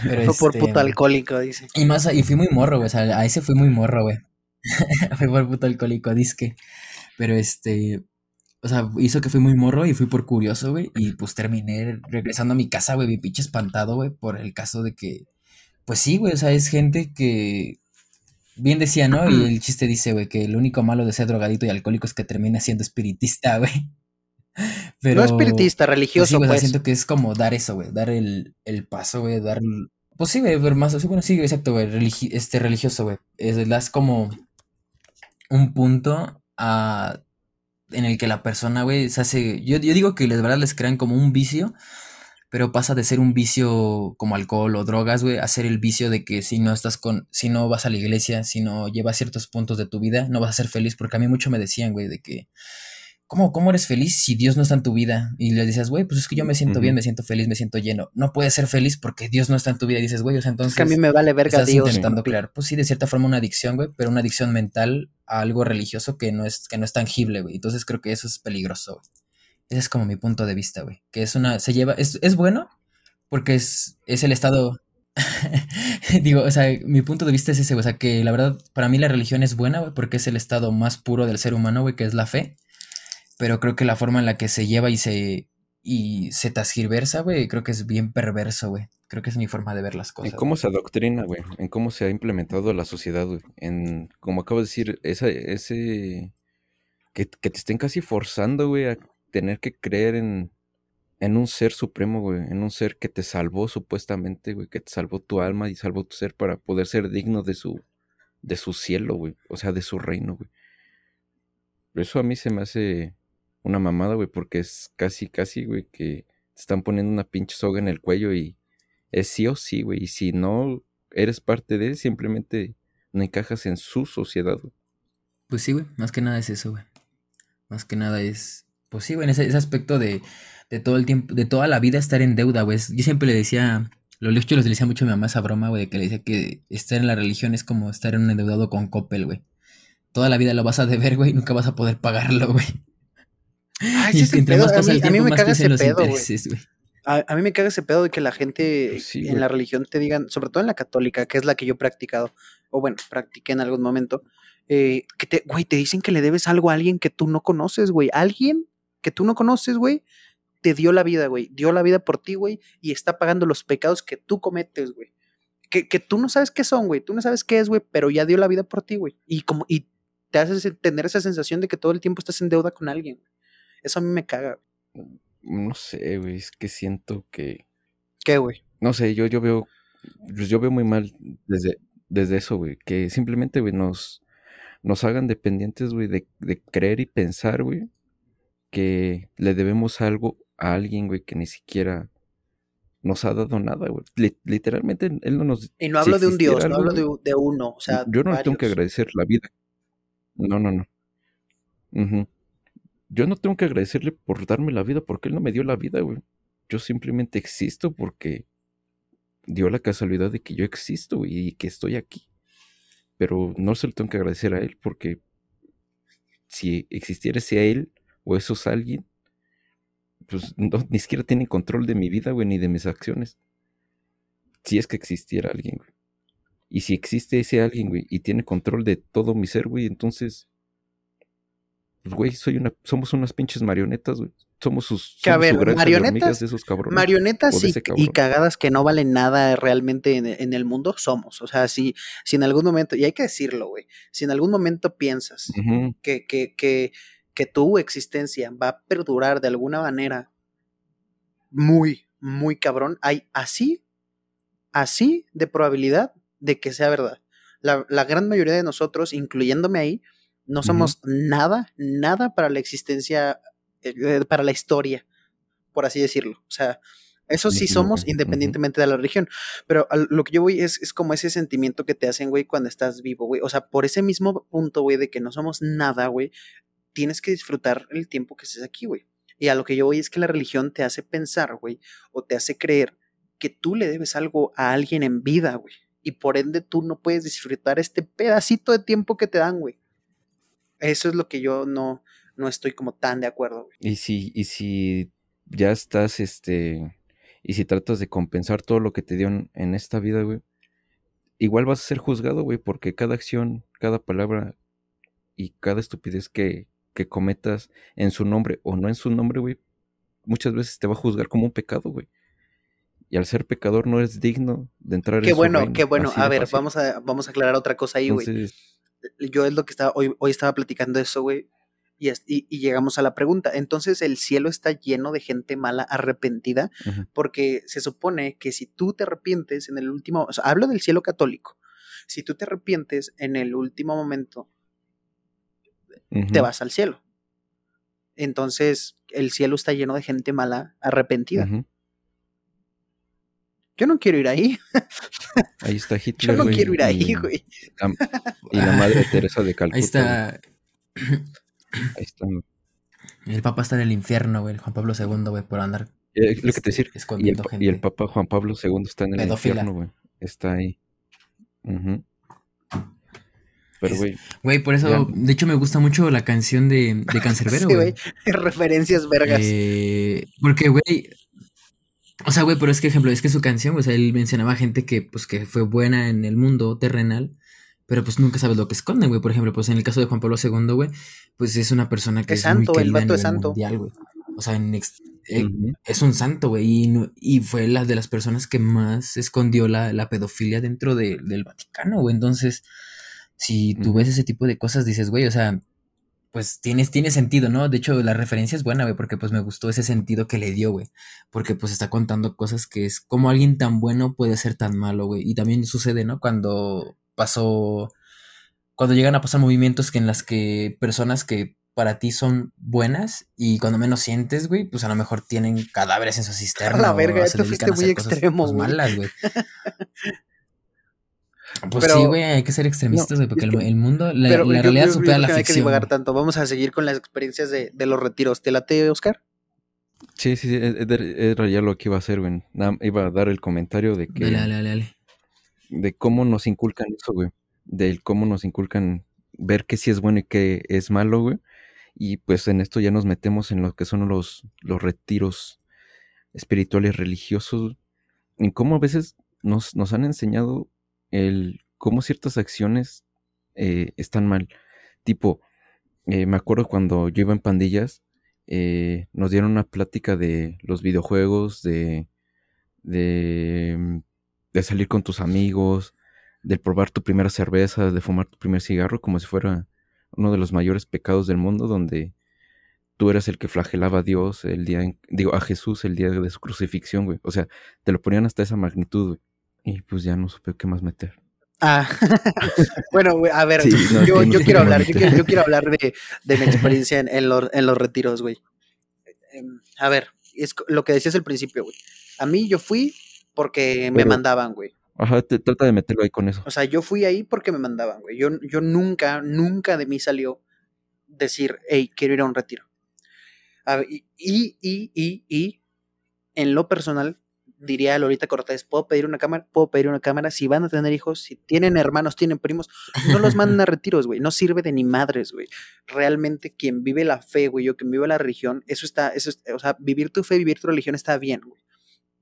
Pero Fue por este, puto alcohólico, dice. Y más, y fui muy morro, güey. O sea, a ese fui muy morro, güey. fue por puto alcohólico, disque. Pero este. O sea, hizo que fui muy morro y fui por curioso, güey. Y pues terminé regresando a mi casa, güey, bien pinche espantado, güey, por el caso de que. Pues sí, güey, o sea, es gente que. Bien decía, ¿no? Y el chiste dice, güey, que lo único malo de ser drogadito y alcohólico es que termina siendo espiritista, güey. Pero. no espiritista, Pues sí, religioso, güey, o sea, pues. siento que es como dar eso, güey, dar el, el paso, güey, dar... Pues sí, güey, pero más, sí, bueno, sí, exacto, güey, religi- este religioso, güey. Es, das como un punto a- en el que la persona, güey, se hace... Yo, yo digo que les verdad les crean como un vicio, pero pasa de ser un vicio como alcohol o drogas, güey, a ser el vicio de que si no estás con... Si no vas a la iglesia, si no llevas ciertos puntos de tu vida, no vas a ser feliz, porque a mí mucho me decían, güey, de que... ¿Cómo, ¿Cómo eres feliz si Dios no está en tu vida? Y le dices, güey, pues es que yo me siento bien, me siento feliz, me siento lleno. No puedes ser feliz porque Dios no está en tu vida. Y dices, güey, o sea, entonces Es que a mí me vale verga estás Dios. intentando crear, pues sí, de cierta forma una adicción, güey, pero una adicción mental a algo religioso que no es, que no es tangible, güey. Entonces creo que eso es peligroso, güey. Ese es como mi punto de vista, güey. Que es una, se lleva, es, es bueno porque es, es el estado, digo, o sea, mi punto de vista es ese, güey. O sea, que la verdad, para mí la religión es buena, güey, porque es el estado más puro del ser humano, güey, que es la fe. Pero creo que la forma en la que se lleva y se, y se transgiversa, güey, creo que es bien perverso, güey. Creo que es mi forma de ver las En cosas. cómo se adoctrina, güey. En cómo se ha implementado la sociedad, güey. En, como acabo de decir, esa, ese... Que, que te estén casi forzando, güey, a tener que creer en, en un ser supremo, güey. En un ser que te salvó supuestamente, güey. Que te salvó tu alma y salvó tu ser para poder ser digno de su, de su cielo, güey. O sea, de su reino, güey. Eso a mí se me hace una mamada, güey, porque es casi, casi, güey, que te están poniendo una pinche soga en el cuello y es sí o sí, güey. Y si no eres parte de, simplemente no encajas en su sociedad, güey. Pues sí, güey, más que nada es eso, güey. Más que nada es, pues sí, güey, ese, ese aspecto de, de todo el tiempo, de toda la vida estar en deuda, güey. Yo siempre le decía, lo yo les decía mucho a mi mamá esa broma, güey, de que le decía que estar en la religión es como estar en un endeudado con Coppel, güey. Toda la vida lo vas a deber, güey, y nunca vas a poder pagarlo, güey. Ay, Y es el entre pedo. más A pasa mí, a me más caga ese los pedo, güey. intereses, güey. A, a mí me caga ese pedo de que la gente Sí, en güey. la religión te digan, sobre todo en la católica, que es la que yo he practicado, o bueno, practiqué en algún momento, eh, que te, güey, te dicen que le debes algo a alguien que tú no conoces, güey. Alguien que tú no conoces, güey, te dio la vida, güey. Dio la vida por ti, güey, y está pagando los pecados que tú cometes, güey. Que, que tú no sabes qué son, güey. Tú no sabes qué es, güey, pero ya dio la vida por ti, güey. Y como, y te haces tener esa sensación de que todo el tiempo estás en deuda con alguien. Eso a mí me caga. No sé, güey, es que siento que, ¿Qué, güey? no sé, yo, yo veo, pues yo veo muy mal desde, desde eso, güey, que simplemente, güey, nos, nos hagan dependientes, güey, de, de creer y pensar, güey, que le debemos algo a alguien, güey, que ni siquiera nos ha dado nada, güey. Li- literalmente, él no nos... Y no si hablo de un Dios, no hablo de, de uno, o sea, yo no le tengo que varios. agradecer la vida. No, no, no. Ujú. Yo no tengo que agradecerle por darme la vida, porque él no me dio la vida, güey. Yo simplemente existo porque dio la casualidad de que yo existo y que estoy aquí. Pero no se lo tengo que agradecer a él, porque si existiera ese él o esos alguien, pues no, ni siquiera tienen control de mi vida, güey, ni de mis acciones. Si es que existiera alguien, güey. Y si existe ese alguien, güey, y tiene control de todo mi ser, güey, entonces, pues, güey, soy una, somos unas pinches marionetas, güey. Somos sus, Que, a somos su ver, granja de marionetas- de esos cabrones. Marionetas y, y cagadas que no valen nada realmente en, en el mundo somos. O sea, si, si en algún momento, y hay que decirlo, güey, si en algún momento piensas que, que, que, que tu existencia va a perdurar de alguna manera muy, muy cabrón, hay así, así de probabilidad de que sea verdad. La, la gran mayoría de nosotros, incluyéndome ahí, no somos nada, nada para la existencia, eh, para la historia, por así decirlo. O sea, eso sí somos independientemente de la religión. Pero lo que yo voy es, es como ese sentimiento que te hacen, güey, cuando estás vivo, güey. O sea, por ese mismo punto, güey, de que no somos nada, güey, tienes que disfrutar el tiempo que estés aquí, güey. Y a lo que yo voy es que la religión te hace pensar, güey, o te hace creer que tú le debes algo a alguien en vida, güey. Y por ende tú no puedes disfrutar este pedacito de tiempo que te dan, güey. Eso es lo que yo no, no estoy como tan de acuerdo, güey. Y si, y si ya estás, este, y si tratas de compensar todo lo que te dio en, esta vida, güey, igual vas a ser juzgado, güey, porque cada acción, cada palabra y cada estupidez que, que cometas en su nombre o no en su nombre, güey, muchas veces te va a juzgar como un pecado, güey. Y al ser pecador no eres digno de entrar Qué en su bueno, reino, qué bueno. así A de ver, fácil. vamos a, vamos a aclarar otra cosa ahí, güey. Entonces, yo es lo que estaba, hoy, hoy estaba platicando eso, güey, y, es- y, llegamos a la pregunta. Entonces, ¿el cielo está lleno de gente mala arrepentida? Porque se supone que si tú te arrepientes en el último, o sea, hablo del cielo católico, si tú te arrepientes en el último momento, te vas al cielo. Entonces, el cielo está lleno de gente mala arrepentida. Yo no quiero ir ahí. Ahí está Yo Hitler, no güey, quiero ir ahí, y, güey. y la madre Teresa de Calcuta. Ahí güey. está. Ahí está. El Papa está en el infierno, güey. Juan Pablo II, güey, por andar Eh, lo que te este, decir, y el, gente. y el Papa Juan Pablo II está en el infierno, güey. Está ahí. Ujú. Pero, güey, Güey, por eso, Ya. de hecho, me gusta mucho la canción de, de Cancerbero, Sí, güey. Referencias vergas. Eh, porque, güey. O sea, güey, pero es que, ejemplo, es que su canción, pues él mencionaba gente que, pues, que fue buena en el mundo terrenal, pero pues nunca sabes lo que esconden, güey. Por ejemplo, pues en el caso de Juan Pablo II, güey, pues es una persona que Es es, santo, muy el vato es santo. mundial, güey. O sea, en ex- eh, es un santo, güey, y, no- y fue la de las personas que más escondió la, la pedofilia dentro de- del Vaticano, güey. Entonces, si tú ves ese tipo de cosas, dices, güey, o sea, pues tienes, tiene sentido, ¿no? De hecho, la referencia es buena, güey, porque pues me gustó ese sentido que le dio, güey. Porque pues está contando cosas que es como alguien tan bueno puede ser tan malo, güey. Y también sucede, ¿no? Cuando pasó, cuando llegan a pasar movimientos que en las que personas que para ti son buenas y cuando menos sientes, güey, pues a lo mejor tienen cadáveres en su cisterna. la o verga, se te a fuiste muy cosas, extremo, pues, güey. malas, güey. Pues Pero- sí, güey, hay que ser extremistas, güey, porque el, el mundo, la, Pero la yo- realidad yo- yo supera creo la que no hay que ficción. divagar tanto. Vamos a seguir con las experiencias de, de los retiros. ¿Te late, Oscar? Sí, sí, sí, era era ya lo que iba a hacer, güey. Iba a dar el comentario de que... Dale, dale, dale, dale. de cómo nos inculcan eso, güey. Del cómo nos inculcan ver qué sí es bueno y qué es malo, güey. Y pues en esto ya nos metemos en lo que son los, los retiros espirituales religiosos. En cómo a veces nos, nos han enseñado el cómo ciertas acciones eh, están mal. Tipo, eh, me acuerdo cuando yo iba en pandillas, eh, nos dieron una plática de los videojuegos, de, de, mm, de salir con tus amigos, de probar tu primera cerveza, de fumar tu primer cigarro, como si fuera uno de los mayores pecados del mundo, donde tú eras el que flagelaba a Dios el día, en- digo, a Jesús el día de su crucifixión, güey. O sea, te lo ponían hasta esa magnitud, güey. Y pues ya no supe qué más meter. Ah, bueno, a ver, Sí, no, yo, quiero hablar, yo quiero, yo quiero hablar de, de mi experiencia en, en los, en los retiros, güey. Em, A ver, es lo que decías al principio, güey. A mí yo fui porque me Pero- mandaban, güey. Ajá, te- trata de meterlo ahí con eso. O sea, yo fui ahí porque me mandaban, güey. Yo, yo nunca, nunca de mí salió decir, hey, quiero ir a un retiro. A ver, y, y, y, y, y, en lo personal, diría a Lolita Cortés, ¿puedo pedir una cámara? ¿Puedo pedir una cámara? Si van a tener hijos, si tienen hermanos, tienen primos, no los manden a retiros, güey. No sirve de ni madres, güey. Realmente quien vive la fe, güey, o quien vive la religión, eso está, eso es- o sea, vivir tu fe, vivir tu religión está bien, güey.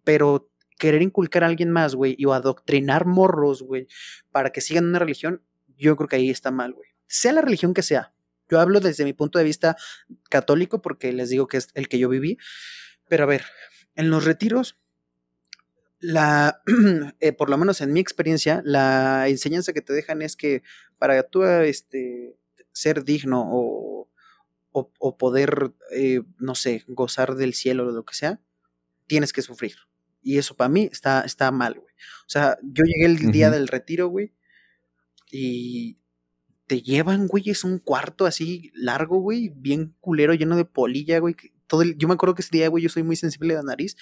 Pero querer inculcar a alguien más, güey, y o adoctrinar morros, güey, para que sigan una religión, yo creo que ahí está mal, güey. Sea la religión que sea. Yo hablo desde mi punto de vista católico porque les digo que es el que yo viví. Pero a ver, en los retiros, la, eh, por lo menos en mi experiencia, la enseñanza que te dejan es que para tú este, ser digno o, o, o poder, eh, no sé, gozar del cielo o lo que sea, tienes que sufrir. Y eso para mí está, está mal, güey. O sea, yo llegué el día del retiro, güey, y te llevan, güey, es un cuarto así largo, güey, bien culero, lleno de polilla, güey. que Todo el- yo me acuerdo que ese día, güey, yo soy muy sensible de la nariz,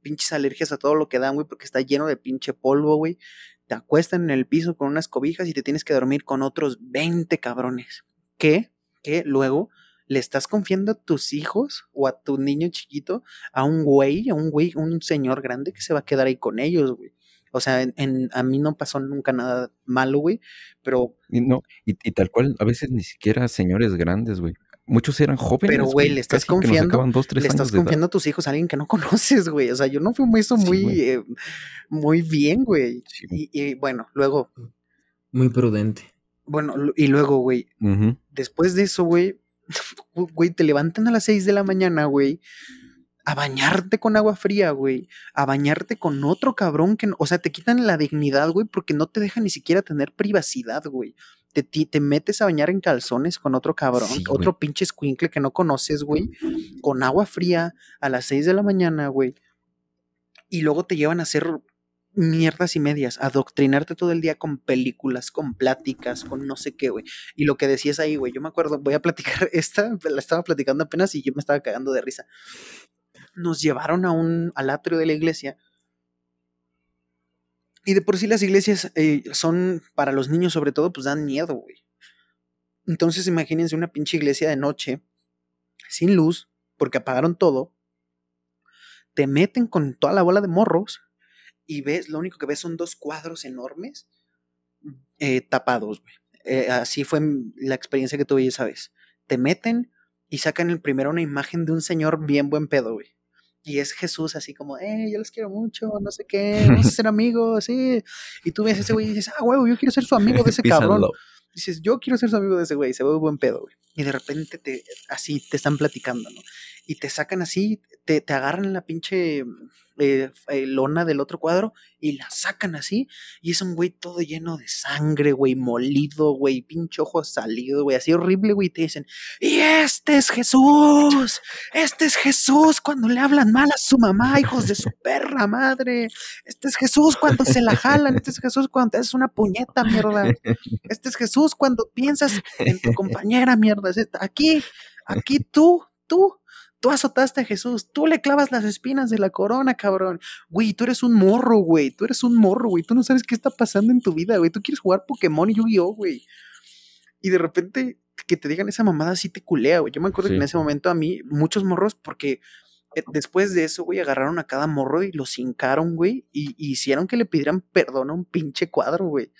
pinches alergias a todo lo que dan, güey, porque está lleno de pinche polvo, güey. Te acuestan en el piso con unas cobijas y te tienes que dormir con otros 20 cabrones. ¿Qué? Que luego le estás confiando a tus hijos o a tu niño chiquito a un güey, a un güey, un señor grande que se va a quedar ahí con ellos, güey. O sea, en, en- a mí no pasó nunca nada malo, güey, pero no, y, y tal cual, a veces ni siquiera señores grandes, güey. Muchos eran jóvenes. Pero, güey, le estás confiando- dos, le estás confiando a tus hijos a alguien que no conoces, güey. O sea, yo no fui muy eso Sí, muy, eh, muy bien, güey. Sí. Y, y bueno, luego, Muy prudente. bueno, y luego, güey, después de eso, güey, güey, te levantan a las 6 de la mañana, güey, a bañarte con agua fría, güey, a bañarte con otro cabrón que, no- o sea, te quitan la dignidad, güey, porque no te dejan ni siquiera tener privacidad, güey. Te, te metes a bañar en calzones con otro cabrón, Sí, otro pinche escuincle que no conoces, güey, con agua fría a las 6 de la mañana, güey. Y luego te llevan a hacer mierdas y medias, a adoctrinarte todo el día con películas, con pláticas, con no sé qué, güey. Y lo que decías ahí, güey, yo me acuerdo, voy a platicar esta, la estaba platicando apenas y yo me estaba cagando de risa. Nos llevaron a un, al atrio de la iglesia. Y de por sí las iglesias eh, son, para los niños sobre todo, pues dan miedo, güey. Entonces imagínense una pinche iglesia de noche, sin luz, porque apagaron todo. Te meten con toda la bola de morros y ves, lo único que ves son dos cuadros enormes eh, tapados, güey. Eh, así fue la experiencia que tuve esa vez. Te meten y sacan el primero una imagen de un señor bien buen pedo, güey. Y es Jesús así como, eh, yo los quiero mucho, no sé qué, vamos a ser amigos, sí. Y tú ves a ese güey y dices, ah, huevo, yo quiero ser su amigo de ese cabrón. Dices, yo quiero ser su amigo de ese güey, se ve buen pedo, güey. Y de repente te, así te están platicando, ¿no? Y te sacan así, te, te agarran la pinche, eh, eh, lona del otro cuadro y la sacan así. Y es un güey todo lleno de sangre, güey, molido, güey, pinche ojo salido, güey, así horrible, güey. Y te dicen, y este es Jesús, este es Jesús cuando le hablan mal a su mamá, hijos de su perra madre. Este es Jesús cuando se la jalan, este es Jesús cuando es una puñeta, mierda. Este es Jesús cuando piensas en tu compañera, mierda. Aquí, aquí tú, tú Tú azotaste a Jesús, tú le clavas las espinas de la corona, cabrón. Güey, tú eres un morro, güey. Tú eres un morro, güey. Tú no sabes qué está pasando en tu vida, güey. Tú quieres jugar Pokémon y Yu-Gi-Oh, güey. Y de repente que te digan esa mamada sí te culea, güey. Yo me acuerdo que en ese momento a mí, muchos morros, porque eh, después de eso, güey, agarraron a cada morro y los hincaron, güey, y, hicieron que le pidieran perdón a un pinche cuadro, güey.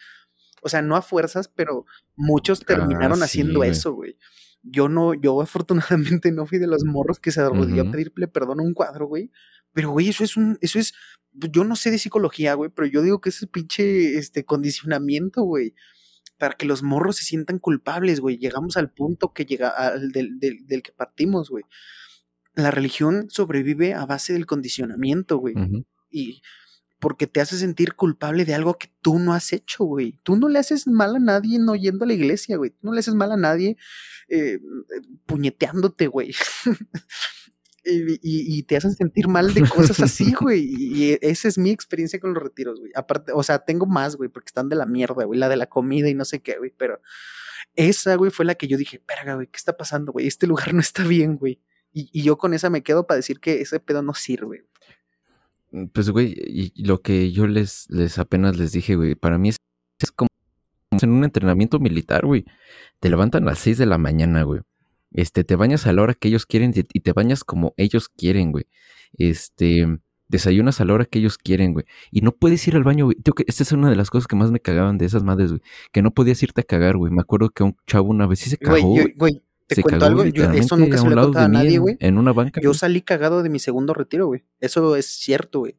O sea, no a fuerzas, pero muchos ah, terminaron haciendo eso, güey yo no, yo afortunadamente no fui de los morros que se arrodilló a pedirle perdón a un cuadro, güey. Pero, güey, eso es un, eso es, yo no sé de psicología, güey, pero yo digo que ese pinche, este, condicionamiento, güey, para que los morros se sientan culpables, güey. Llegamos al punto que llega, al del, del, del que partimos, güey. La religión sobrevive a base del condicionamiento, güey. Y porque te hace sentir culpable de algo que tú no has hecho, güey. Tú no le haces mal a nadie no yendo a la iglesia, güey. Tú no le haces mal a nadie eh, puñeteándote, güey. y, te hacen sentir mal de cosas así, güey. Y esa es mi experiencia con los retiros, güey. Aparte, o sea, tengo más, güey, porque están de la mierda, güey. La de la comida y no sé qué, güey. Pero esa, güey, fue la que yo dije, verga, güey, ¿qué está pasando, güey? Este lugar no está bien, güey. Y, yo con esa me quedo para decir que ese pedo no sirve. Mm, pues, güey, y lo que yo les, les apenas les dije, güey, para mí es, como en un entrenamiento militar, güey. Te levantan a las 6 de la mañana, güey. Este, te bañas a la hora que ellos quieren y te bañas como ellos quieren, güey. Este, desayunas a la hora que ellos quieren, güey. Y no puedes ir al baño, güey. que esta es una de las cosas que más me cagaban de esas madres, güey. Que no podías irte a cagar, güey. Me acuerdo que un chavo una vez sí se cagó. Güey, güey, te cuento algo, eso nunca se lo he contado a nadie, güey. En, una banca. Yo salí cagado de mi segundo retiro, güey. Eso es cierto, güey.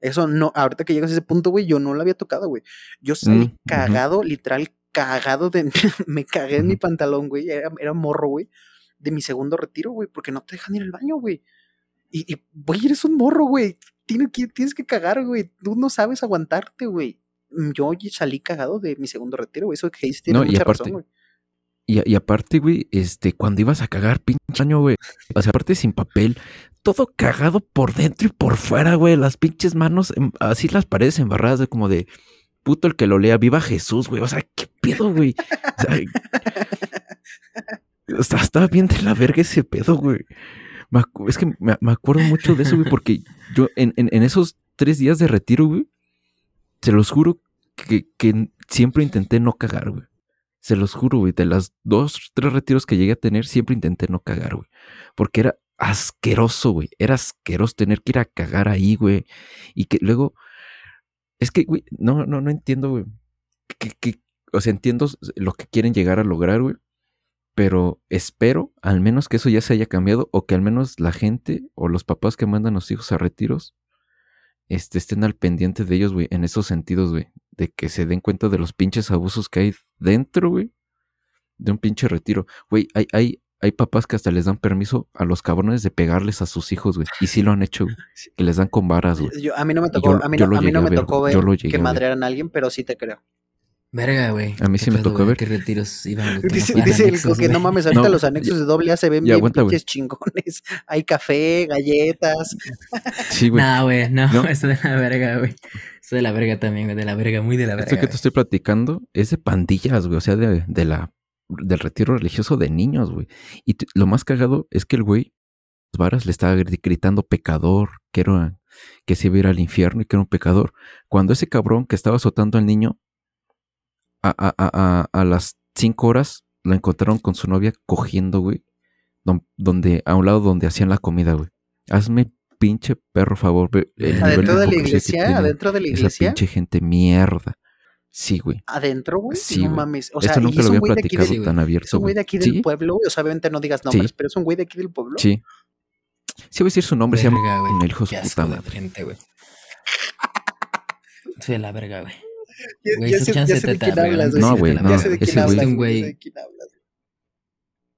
Eso no, ahorita que llegas a ese punto, güey, yo no lo había tocado, güey. Yo salí mm, cagado, literal, cagado de. me cagué en mi pantalón, güey. Era, era morro, güey. De mi segundo retiro, güey, porque no te dejan ir al baño, güey. Y, güey, eres un morro, güey. Tienes que, tienes que cagar, güey. Tú no sabes aguantarte, güey. Yo salí cagado de mi segundo retiro, güey. Eso que Hayes tiene mucha razón, güey. Y, y, aparte, güey, este, cuando ibas a cagar, pinche año, güey. O sea, aparte sin papel, todo cagado por dentro y por fuera, güey. Las pinches manos, así las paredes embarradas de como de puto el que lo lea, viva Jesús, güey. O sea, qué pedo, güey. O sea, estaba bien de la verga ese pedo, güey. Es que me, acuerdo mucho de eso, güey, porque yo en, esos tres días de retiro, güey, se los juro que, que siempre intenté no cagar, güey. Se los juro, güey. De las dos, tres retiros que llegué a tener, siempre intenté no cagar, güey. Porque era asqueroso, güey. Era asqueroso tener que ir a cagar ahí, güey. Y que luego. Es que, güey, no, no, no entiendo, güey. O sea, entiendo lo que quieren llegar a lograr, güey. Pero espero al menos que eso ya se haya cambiado o que al menos la gente o los papás que mandan a los hijos a retiros este, estén al pendiente de ellos, güey, en esos sentidos, güey. De que se den cuenta de los pinches abusos que hay dentro, güey. De un pinche retiro. Güey, hay, hay, hay papás que hasta les dan permiso a los cabrones de pegarles a sus hijos, güey. Y sí lo han hecho, güey. Que les dan con varas, güey. a mí no me tocó, a mí, no, me tocó ver que madrearan a alguien, pero sí te creo. Verga, güey. A mí sí me tocó ver. ¿Qué retiros iban? Dice, dice el que no mames, ahorita los anexos de doble A se ven bien pinches chingones. Hay café, galletas. Sí, güey. No, güey, no, eso de la verga, güey. Eso de la verga también, güey, de la verga, muy de la verga. Esto que te estoy platicando es de pandillas, güey, o sea, de, de la del retiro religioso de niños, güey. Y lo más cagado es que el güey, las varas, le estaba gritando pecador, que era, que se iba a ir al infierno y que era un pecador. Cuando ese cabrón que estaba azotando al niño, a, a, a, a las cinco horas, lo encontraron con su novia cogiendo, güey. Donde, a un lado donde hacían la comida, güey. Hazme pinche perro favor. ¿Adentro de la iglesia? ¿Adentro de la iglesia? Esa pinche gente mierda. Sí, güey. ¿Adentro, güey? Sí, no mames. O sea, Esto nunca lo había platicado de, tan abierto. Es un güey de aquí del pueblo, güey. O sea, obviamente no digas nombres, pero es un güey de aquí del pueblo. Sí. Sí, voy a decir su nombre, se llama el hijo de puta madre. gente, güey. Soy la verga, güey. Güey, ya, sé, ya sé de quién hablas, No, güey, no. Ya sé de quién hablas, güey.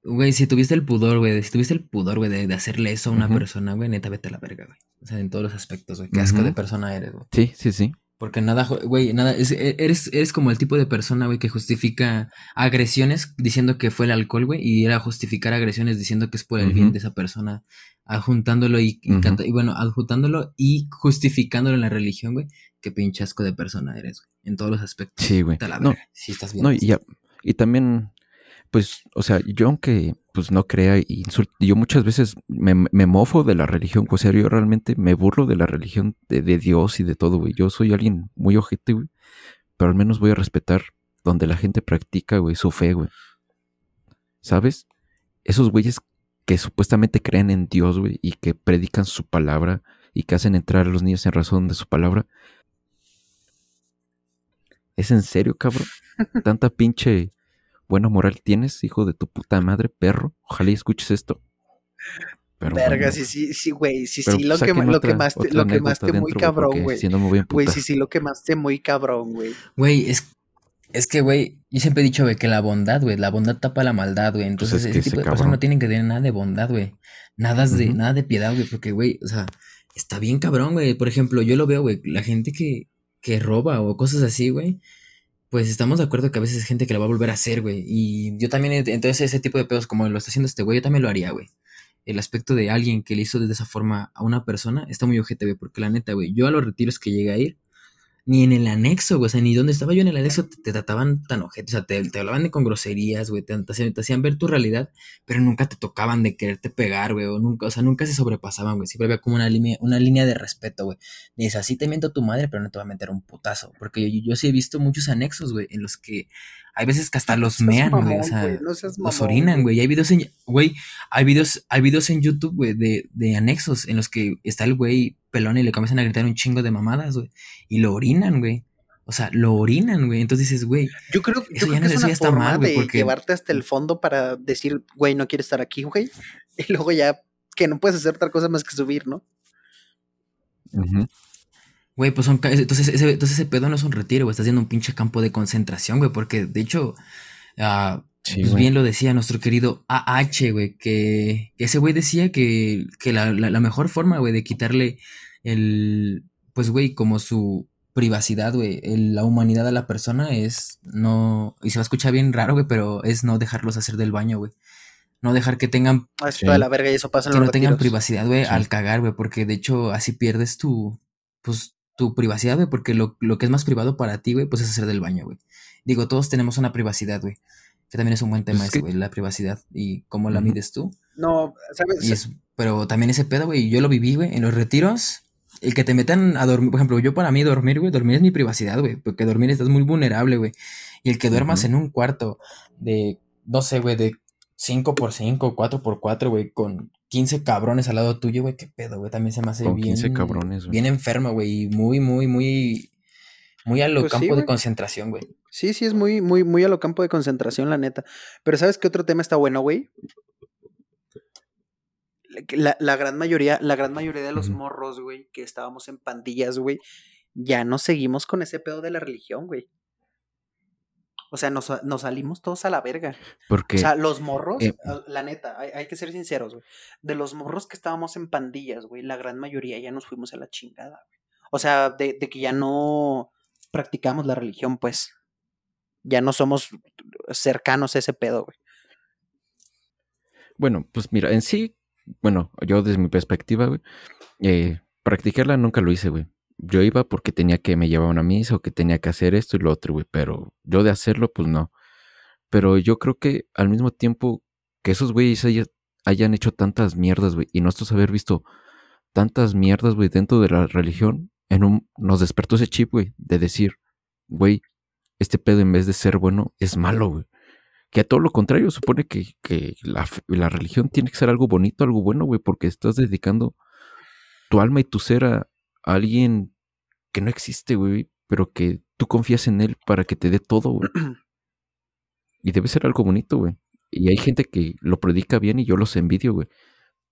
Güey, si tuviste el pudor, güey, si tuviste el pudor, güey, de, de hacerle eso a una persona, güey, neta, vete a la verga, güey. O sea, en todos los aspectos, güey. Qué asco de persona eres, güey. Sí, sí, sí. Porque nada, güey, nada, es- e- eres, eres como el tipo de persona, güey, que justifica agresiones diciendo que fue el alcohol, güey, y era justificar agresiones diciendo que es por el bien de esa persona, adjuntándolo y bueno, adjuntándolo y justificándolo en la religión, güey. Qué pinche asco de persona eres, güey, en todos los aspectos. Sí, güey. La No, si estás bien. No, y, ya- y también, pues, o sea, yo aunque pues no crea y yo muchas veces me, me mofo de la religión, o sea, yo realmente me burlo de la religión de, de Dios y de todo, güey. Yo soy alguien muy ojete, güey, pero al menos voy a respetar donde la gente practica, güey, su fe, güey. ¿Sabes? Esos güeyes que supuestamente creen en Dios, güey, y que predican su palabra y que hacen entrar a los niños en razón de su palabra. ¿Es en serio, cabrón? Tanta pinche buena moral tienes, hijo de tu puta madre, perro. Ojalá y escuches esto. Pero Verga, bueno, sí, sí, sí, güey. Sí, sí, lo que, lo que otra- más te, otra lo que anécdota más te muy cabrón, güey. Si no me voy a Güey, sí, sí, lo que más te muy cabrón, güey. Güey, es, es que, güey, yo siempre he dicho, güey, que la bondad, güey, la bondad tapa la maldad, güey. Entonces, Pues es que ese tipo ese de personas no tienen que tener nada de bondad, güey. Nada de, nada de piedad, güey, porque, güey, o sea, está bien cabrón, güey. Por ejemplo, yo lo veo, güey, la gente que, que roba o cosas así, güey. Pues estamos de acuerdo que a veces es gente que lo va a volver a hacer, güey. Y yo también, entonces, ese tipo de pedos, como lo está haciendo este güey, yo también lo haría, güey. El aspecto de alguien que le hizo de esa forma a una persona está muy ojete, güey, porque la neta, güey, yo a los retiros que llegué a ir, ni en el anexo, güey, o sea, ni donde estaba yo en el anexo te, te trataban tan ojete, o sea, te, te hablaban de con groserías, güey, te, te hacían- te hacían ver tu realidad, pero nunca te tocaban de quererte pegar, güey, o nunca, o sea, nunca se sobrepasaban, güey, siempre había como una línea, una línea de respeto, güey. Ni es así te miento a tu madre, pero no te va a meter un putazo, porque yo, yo sí he visto muchos anexos, güey, en los que hay veces que hasta los seas mean, güey, o sea, no los orinan, güey. güey. Y hay videos en, güey, hay videos, hay videos en YouTube, güey, de, de anexos en los que está el güey pelón y le comienzan a gritar un chingo de mamadas, güey. Y lo orinan, güey. O sea, lo orinan, güey. Entonces dices, güey, Yo creo, yo Eso creo ya que no- es eso una forma mal, güey, de porque- llevarte hasta el fondo para decir, güey, no quiero estar aquí, güey. Y luego ya que no puedes hacer otra cosa más que subir, ¿no? Güey, pues son. Entonces ese, entonces ese pedo no es un retiro, güey. Estás haciendo un pinche campo de concentración, güey. Porque de hecho, ah, Sí, pues bien lo decía nuestro querido AH, güey, que, que ese güey decía que, que la, la- la mejor forma, güey, de quitarle el, pues, güey, como su privacidad, güey, el- la humanidad a la persona es no, y se va a escuchar bien raro, güey, pero es no dejarlos hacer del baño, güey. No dejar que tengan, Ah, Sí. de la verga y eso pasa en que los no tengan retiros. privacidad, güey, Sí. al cagar, güey, porque de hecho así pierdes tu, pues, tu privacidad, güey, porque lo, lo que es más privado para ti, güey, pues es hacer del baño, güey. Digo, todos tenemos una privacidad, güey. Que también es un buen tema Pues es ese, que- güey, la privacidad y cómo la mides tú. No, ¿sabes? Y es, pero también ese pedo, güey, yo lo viví, güey, en los retiros. El que te metan a dormir, por ejemplo, yo para mí dormir, güey, dormir es mi privacidad, güey, porque dormir estás muy vulnerable, güey. Y el que duermas en un cuarto de, no sé, güey, de 5x5, 4x4, güey, con 15 cabrones al lado tuyo, güey, qué pedo, güey, también se me hace Con bien, 15 cabrones, güey. bien enfermo, güey, y muy, muy, muy, muy a lo Pues sí, campo de güey. concentración, güey. Sí, sí, es muy, muy, muy a lo campo de concentración, la neta. Pero ¿sabes qué otro tema está bueno, güey? La, la gran mayoría, la gran mayoría de los morros, güey, que estábamos en pandillas, güey, ya no seguimos con ese pedo de la religión, güey. O sea, nos, nos salimos todos a la verga. Porque O sea, los morros, eh, ah, la neta, hay, hay que ser sinceros, güey. De los morros que estábamos en pandillas, güey, la gran mayoría ya nos fuimos a la chingada, güey. O sea, de, de que ya no practicamos la religión, pues. Ya no somos cercanos a ese pedo, güey. Bueno, pues mira, en sí, bueno, yo desde mi perspectiva, güey, eh, practicarla nunca lo hice, güey. Yo iba porque tenía que me llevar una misa o que tenía que hacer esto y lo otro, güey, pero yo de hacerlo, pues no. Pero yo creo que al mismo tiempo que esos güeyes haya- hayan hecho tantas mierdas, güey, y nosotros haber visto tantas mierdas, güey, dentro de la religión, en un, nos despertó ese chip, güey, de decir, güey, este pedo en vez de ser bueno es malo, güey. Que a todo lo contrario, supone que, que la, la religión tiene que ser algo bonito, algo bueno, güey, porque estás dedicando tu alma y tu ser a, a alguien que no existe, güey, pero que tú confías en él para que te dé todo, güey. Y debe ser algo bonito, güey. Y hay gente que lo predica bien y yo los envidio, güey.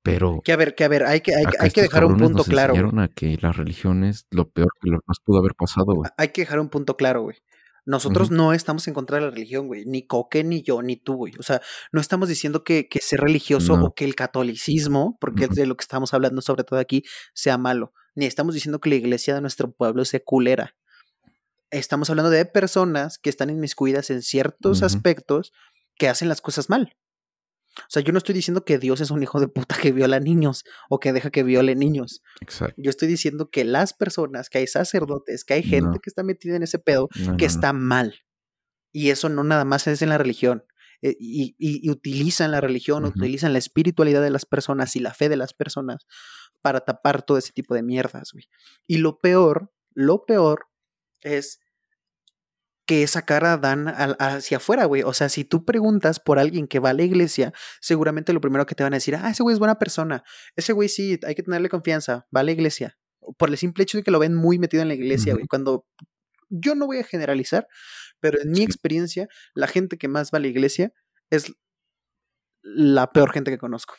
Pero Que a ver, que a ver, hay que, hay, hay que dejar un punto nos claro. a que la religión es lo peor que nos pudo haber pasado, güey. Hay que dejar un punto claro, güey. Nosotros no estamos en contra de la religión, güey. Ni Coque, ni yo, ni tú, güey. O sea, no estamos diciendo que, que ser religioso No. o que el catolicismo, porque es de lo que estamos hablando sobre todo aquí, sea malo. Ni estamos diciendo que la iglesia de nuestro pueblo sea culera. Estamos hablando de personas que están inmiscuidas en ciertos aspectos que hacen las cosas mal. O sea, yo no estoy diciendo que Dios es un hijo de puta que viola niños o que deja que viole niños. Exacto. Yo estoy diciendo que las personas, que hay sacerdotes, que hay gente No. que está metida en ese pedo, No, que no, está mal. Y eso no nada más es en la religión. eh, Y, y- y utilizan la religión, Ujú. utilizan la espiritualidad de las personas y la fe de las personas para tapar todo ese tipo de mierdas, güey. Y lo peor, lo peor es que esa cara dan al- hacia afuera, güey. O sea, si tú preguntas por alguien que va a la iglesia, seguramente lo primero que te van a decir, ah, ese güey es buena persona. Ese güey sí, hay que tenerle confianza, va a la iglesia. Por el simple hecho de que lo ven muy metido en la iglesia, güey. Cuando yo no voy a generalizar, pero en mi experiencia, la gente que más va a la iglesia es la peor gente que conozco.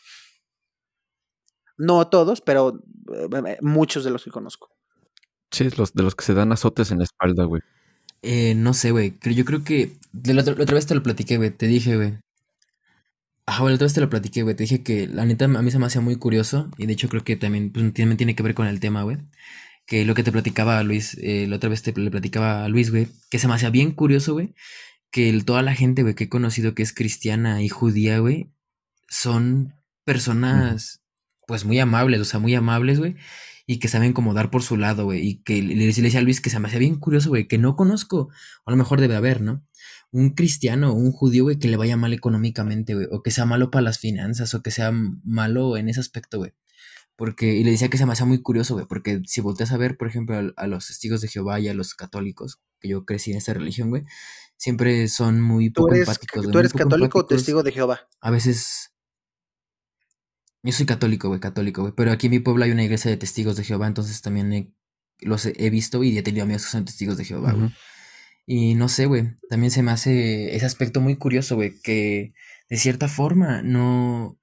No todos, pero eh, muchos de los que conozco. Sí, los de los que se dan azotes en la espalda, güey. Eh, no sé, güey. Yo creo que. la, otra, vez te lo platiqué, güey. Te dije, güey. Güey, la otra vez te lo platiqué, güey. Te dije que la neta a mí se me hacía muy curioso. Y de hecho creo que también, pues, también tiene que ver con el tema, güey. Que lo que te platicaba Luis, eh, la otra vez te le platicaba a Luis, güey. Que se me hacía bien curioso, güey. Que toda la gente, güey, que he conocido que es cristiana y judía, güey. Son personas, pues muy amables, o sea, muy amables, güey. Y que saben cómo dar por su lado, güey. Y que le, le decía a Luis que se me hacía bien curioso, güey. Que no conozco, o a lo mejor debe haber, ¿no? un cristiano o un judío, güey, que le vaya mal económicamente, güey, o que sea malo para las finanzas, o que sea malo en ese aspecto, güey. Porque, y le decía que se me hacía muy curioso, güey, porque si volteas a ver, por ejemplo, a, a los testigos de Jehová y a los católicos, que yo crecí en esta religión, güey, siempre son muy ¿Tú poco eres, empáticos, ¿tú eres católico o testigo de Jehová? A veces. Yo soy católico, güey, católico, güey. Pero aquí en mi pueblo hay una iglesia de testigos de Jehová, entonces también he- los he, he visto y he tenido amigos que son testigos de Jehová, güey. Y no sé, güey, también se me hace ese aspecto muy curioso, güey, que de cierta forma no.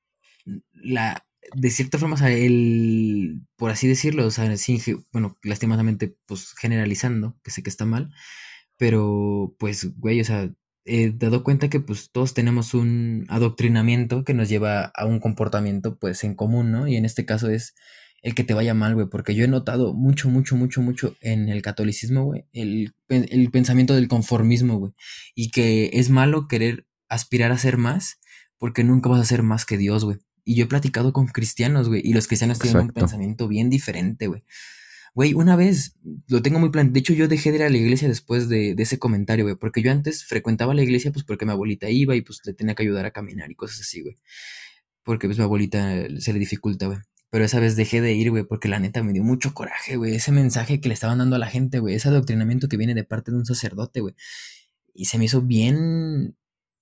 La. De cierta forma, o sea, el. Por así decirlo, o sea, sin. Bueno, lastimadamente, pues generalizando, que sé que está mal. Pero, pues, güey, o sea, he dado cuenta que pues todos tenemos un adoctrinamiento que nos lleva a un comportamiento pues en común, ¿no? Y en este caso es el que te vaya mal, güey, porque yo he notado mucho, mucho, mucho, mucho en el catolicismo, güey, el, el pensamiento del conformismo, güey, y que es malo querer aspirar a ser más porque nunca vas a ser más que Dios, güey. Y yo he platicado con cristianos, güey, y los cristianos tienen un pensamiento bien diferente, güey. Güey, una vez, lo tengo muy plan. De hecho, yo dejé de ir a la iglesia después de, ese comentario, güey. Porque yo antes frecuentaba la iglesia, pues porque mi abuelita iba y pues le tenía que ayudar a caminar y cosas así, güey. Porque pues mi abuelita se le dificulta, güey. Pero esa vez dejé de ir, güey, porque la neta me dio mucho coraje, güey. Ese mensaje que le estaban dando a la gente, güey. Ese adoctrinamiento que viene de parte de un sacerdote, güey. Y se me hizo bien,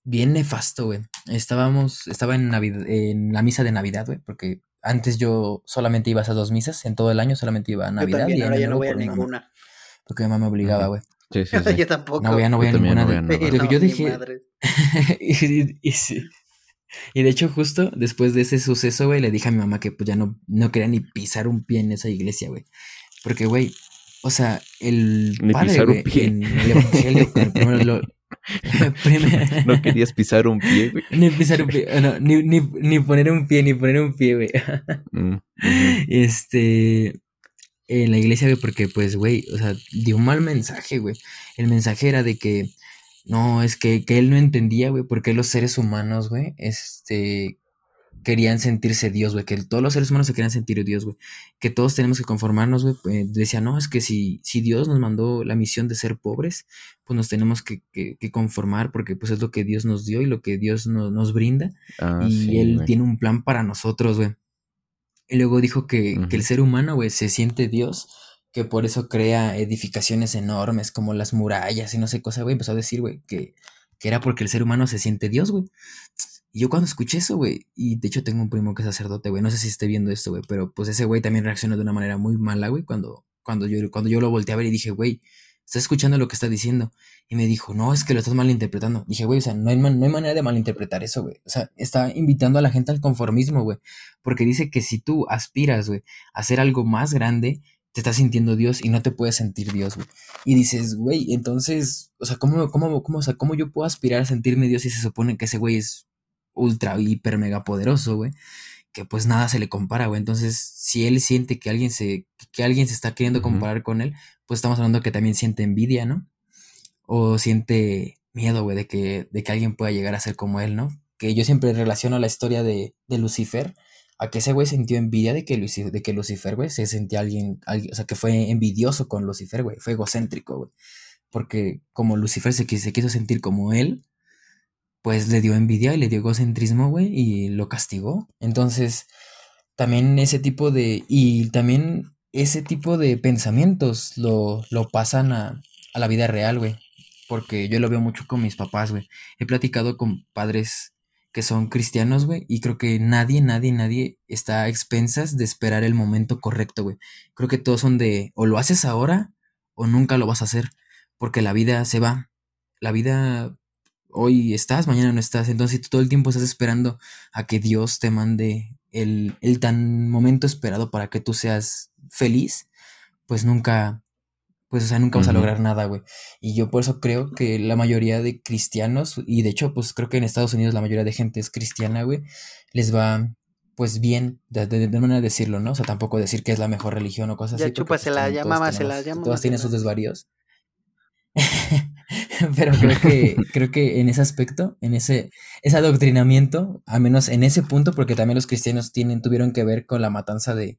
bien nefasto, güey. Estábamos, estaba en, Navid- en la misa de Navidad, güey, porque antes yo solamente iba a esas dos misas, en todo el año solamente iba a Yo Navidad también, y ahora ya no voy a mamá, ninguna. porque mi mamá me obligaba, güey. Sí, sí, sí. Yo tampoco. No voy a, no voy a ninguna no de- voy a yo madre. y, y sí. Y de hecho, justo después de ese suceso, güey, le dije a mi mamá que pues ya no, no quería ni pisar un pie en esa iglesia, güey. Porque, güey, o sea, el Ni padre, pisar un güey, pie. en el evangelio, el primero lo- primer- No querías pisar un pie, güey. ni pisar un pie, no, ni, ni, ni poner un pie, ni poner un pie, güey. Mm. Este, en la iglesia, güey, porque pues, güey, o sea, dio un mal mensaje, güey. El mensaje era de que, no, es que, que él no entendía, güey, porque los seres humanos, güey, este, querían sentirse Dios, güey, que todos los seres humanos se querían sentir Dios, güey, que todos tenemos que conformarnos, güey. eh, decía, no, es que si, si Dios nos mandó la misión de ser pobres, pues nos tenemos que, que- que conformar porque pues es lo que Dios nos dio y lo que Dios no- nos brinda Ah, y sí, él tiene un plan para nosotros, güey. Y luego dijo que, que el ser humano, güey, se siente Dios, que por eso crea edificaciones enormes como las murallas y no sé cosa, güey. Empezó a decir, güey, que, que era porque el ser humano se siente Dios, güey. Y yo cuando escuché eso, güey, y de hecho tengo un primo que es sacerdote, güey, no sé si esté viendo esto, güey, pero pues ese güey también reaccionó de una manera muy mala, güey, cuando, cuando, yo, cuando yo lo volteé a ver y dije, güey, ¿estás escuchando lo que está diciendo? Y me dijo, no, es que lo estás malinterpretando. Dije, güey, o sea, no hay, no hay manera de malinterpretar eso, güey. O sea, está invitando a la gente al conformismo, güey. Porque dice que si tú aspiras, güey, a hacer algo más grande, te estás sintiendo Dios y no te puedes sentir Dios, güey. Y dices, güey, entonces, o sea, ¿cómo, cómo, cómo, o sea, ¿cómo yo puedo aspirar a sentirme Dios si se supone que ese güey es ultra, hiper, mega poderoso, güey? Que pues nada se le compara, güey. Entonces, si él siente que alguien se, que alguien se está queriendo comparar con él, pues estamos hablando que también siente envidia, ¿no? O siente miedo, güey, de que, de que alguien pueda llegar a ser como él, ¿no? Que yo siempre relaciono la historia de, de Lucifer a que ese güey sintió envidia de que, Luci- de que Lucifer, güey, se sentía alguien, alguien, o sea, que fue envidioso con Lucifer, güey, fue egocéntrico, güey. Porque como Lucifer se quiso sentir como él, pues le dio envidia y le dio egocentrismo, güey, y lo castigó. Entonces, también ese tipo de, y también ese tipo de pensamientos lo, lo pasan a, a la vida real, güey. Porque yo lo veo mucho con mis papás, güey. He platicado con padres que son cristianos, güey, y creo que nadie, nadie, nadie está a expensas de esperar el momento correcto, güey. Creo que todos son de, o lo haces ahora, o nunca lo vas a hacer, porque la vida se va. La vida, hoy estás, mañana no estás. Entonces, si tú todo el tiempo estás esperando a que Dios te mande el, el tan momento esperado para que tú seas feliz, pues nunca, pues, o sea, nunca vas a lograr nada, güey. Y yo por eso creo que la mayoría de cristianos, y de hecho, pues creo que en Estados Unidos la mayoría de gente es cristiana, güey, les va, pues bien, de, de, de manera de decirlo, ¿no? O sea, tampoco decir que es la mejor religión o cosas Ya así. pues, chúpasela, ya todos mámasela, tenemos- ya Todas tienen sus mámasela. desvaríos. Pero creo que, creo que en ese aspecto, en ese, ese adoctrinamiento, al menos en ese punto, porque también los cristianos tienen, tuvieron que ver con la matanza de,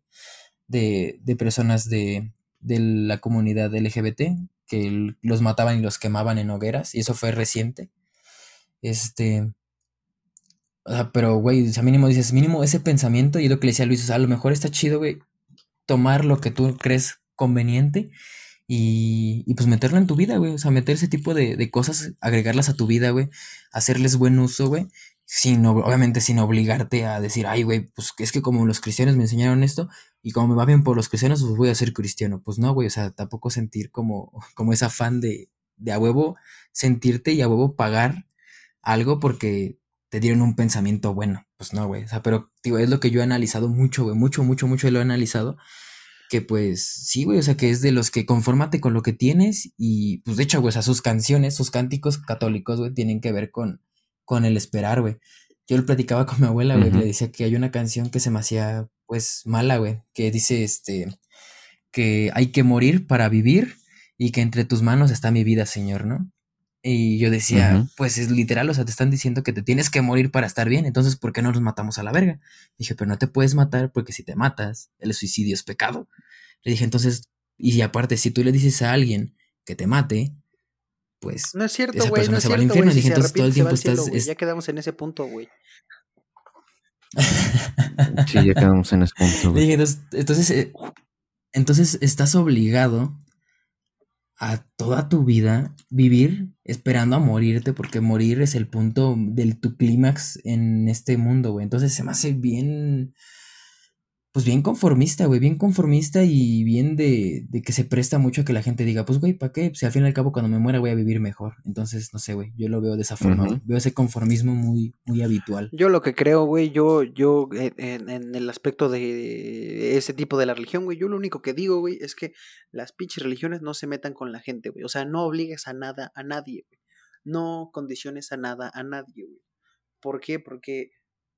de, de personas de, de la comunidad LGBT, que los mataban y los quemaban en hogueras, y eso fue reciente. Este, o pero, güey, o sea, mínimo dices, mínimo ese pensamiento, y lo que le decía Luis, a lo mejor está chido, güey, tomar lo que tú crees conveniente y, y pues meterlo en tu vida, güey. O sea, meter ese tipo de, de cosas, agregarlas a tu vida, güey. Hacerles buen uso, güey. Sin, ob- obviamente sin obligarte a decir, ay, güey, pues es que como los cristianos me enseñaron esto y como me va bien por los cristianos, pues voy a ser cristiano. Pues no, güey, o sea, tampoco sentir como, como ese afán de, de a huevo sentirte y a huevo pagar algo porque te dieron un pensamiento bueno. Pues no, güey. O sea, pero, digo, es lo que yo he analizado mucho, güey. Mucho, mucho, mucho lo he analizado que pues sí, güey, o sea, que es de los que confórmate con lo que tienes y pues de hecho, güey, o sea, sus canciones, sus cánticos católicos, güey, tienen que ver con, con el esperar, güey. Yo lo platicaba con mi abuela, güey, le decía que hay una canción que se me hacía pues mala, güey, que dice este, que hay que morir para vivir y que entre tus manos está mi vida, Señor, ¿no? Y yo decía, pues es literal, o sea, te están diciendo que te tienes que morir para estar bien, entonces, ¿por qué no nos matamos a la verga? Dije, pero no te puedes matar porque si te matas, el suicidio es pecado. Le dije, entonces, y aparte, si tú le dices a alguien que te mate, pues No es cierto, esa persona no es se va al infierno. Si Dije, entonces todo el tiempo cielo, estás. es- Ya quedamos en ese punto, güey. Sí, ya quedamos en ese punto, Le güey. dije, entonces, entonces, eh, entonces estás obligado a toda tu vida vivir esperando a morirte, porque morir es el punto del tu clímax en este mundo, güey. Entonces se me hace bien, pues bien conformista, güey, bien conformista y bien de, de que se presta mucho a que la gente diga, pues, güey, ¿para qué? Si al fin y al cabo cuando me muera voy a vivir mejor. Entonces, no sé, güey, yo lo veo de esa forma. Veo ese conformismo muy, muy habitual. Yo lo que creo, güey, yo, yo, eh, en, en el aspecto de ese tipo de la religión, güey, yo lo único que digo, güey, es que las pinches religiones no se metan con la gente, güey. O sea, no obligues a nada a nadie, güey. No condiciones a nada a nadie, güey. ¿Por qué? Porque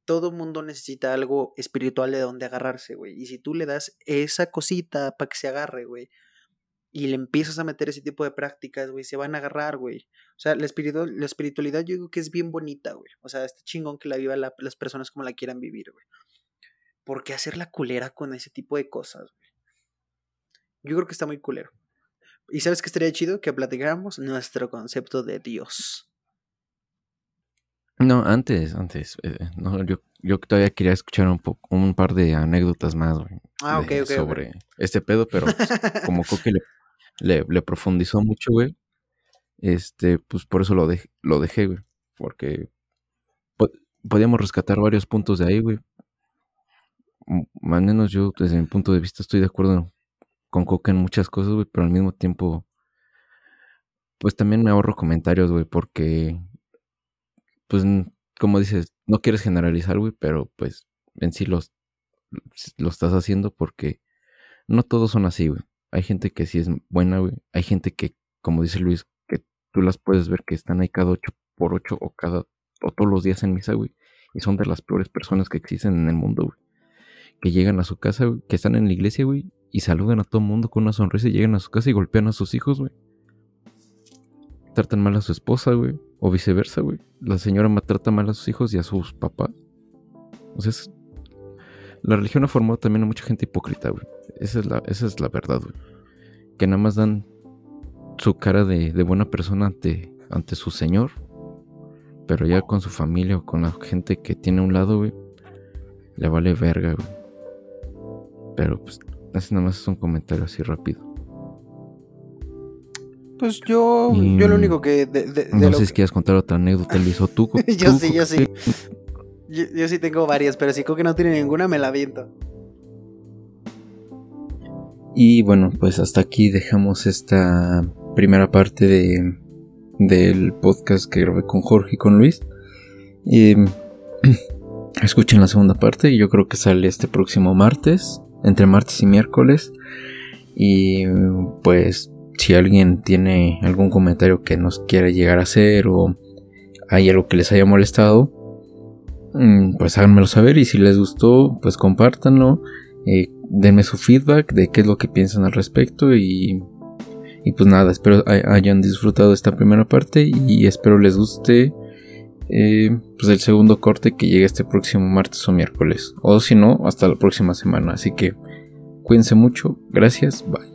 todo mundo necesita algo espiritual de donde agarrarse, güey. Y si tú le das esa cosita para que se agarre, güey, y le empiezas a meter ese tipo de prácticas, güey, se van a agarrar, güey. O sea, la, espiritu- la espiritualidad yo digo que es bien bonita, güey. O sea, está chingón que la viva la- las personas como la quieran vivir, güey. ¿Por qué hacer la culera con ese tipo de cosas, güey? Yo creo que está muy culero. ¿Y sabes qué estaría chido? Que platicáramos nuestro concepto de Dios. No, antes, antes. eh, no, yo, yo todavía quería escuchar un, po- un par de anécdotas más, güey. Ah, ok, de- ok, ok. Sobre este pedo, pero pues, como Coque le, le, le profundizó mucho, güey. Este, pues por eso lo, dej- lo dejé, güey. Porque po- podíamos rescatar varios puntos de ahí, güey. M- Al menos yo, desde mi punto de vista, estoy de acuerdo con Coque en muchas cosas, güey, pero al mismo tiempo, pues también me ahorro comentarios, güey, porque, pues, como dices, no quieres generalizar, güey, pero pues en sí los, lo estás haciendo porque no todos son así, güey. Hay gente que sí es buena, güey. Hay gente que, como dice Luis, que tú las puedes ver que están ahí cada ocho por ocho o cada o todos los días en misa, güey. Y son de las peores personas que existen en el mundo, güey. Que llegan a su casa, güey, que están en la iglesia, güey, y saludan a todo el mundo con una sonrisa y llegan a su casa y golpean a sus hijos, güey. Tratan mal a su esposa, güey. O viceversa, güey. La señora maltrata mal a sus hijos y a sus papás. O sea, es- la religión ha formado también a mucha gente hipócrita, güey. Esa es la, esa es la verdad, güey. Que nada más dan su cara de, buena persona ante, ante su señor. Pero ya con su familia o con la gente que tiene a un lado, güey. Le vale verga, güey. Pero pues, así nada más es un comentario así rápido. Pues yo, Y- yo lo único que de, de- No sé si que- quieres contar otra anécdota, Luis, o tú. Yo tú, sí, yo sí. ¿qué- Yo, yo sí tengo varias, pero si creo que no tiene ninguna, me la aviento. Y bueno, pues hasta aquí dejamos esta primera parte de, del podcast que grabé con Jorge y con Luis. Y, escuchen la segunda parte, yo creo que sale este próximo martes, entre martes y miércoles. Y pues si alguien tiene algún comentario que nos quiera llegar a hacer o hay algo que les haya molestado, mm, pues háganmelo saber y si les gustó, pues compártanlo. Eh, denme su feedback de qué es lo que piensan al respecto y, pues nada, espero hay- hayan disfrutado esta primera parte y espero les guste eh, pues el segundo corte que llegue este próximo martes o miércoles o si no hasta la próxima semana así que cuídense mucho gracias bye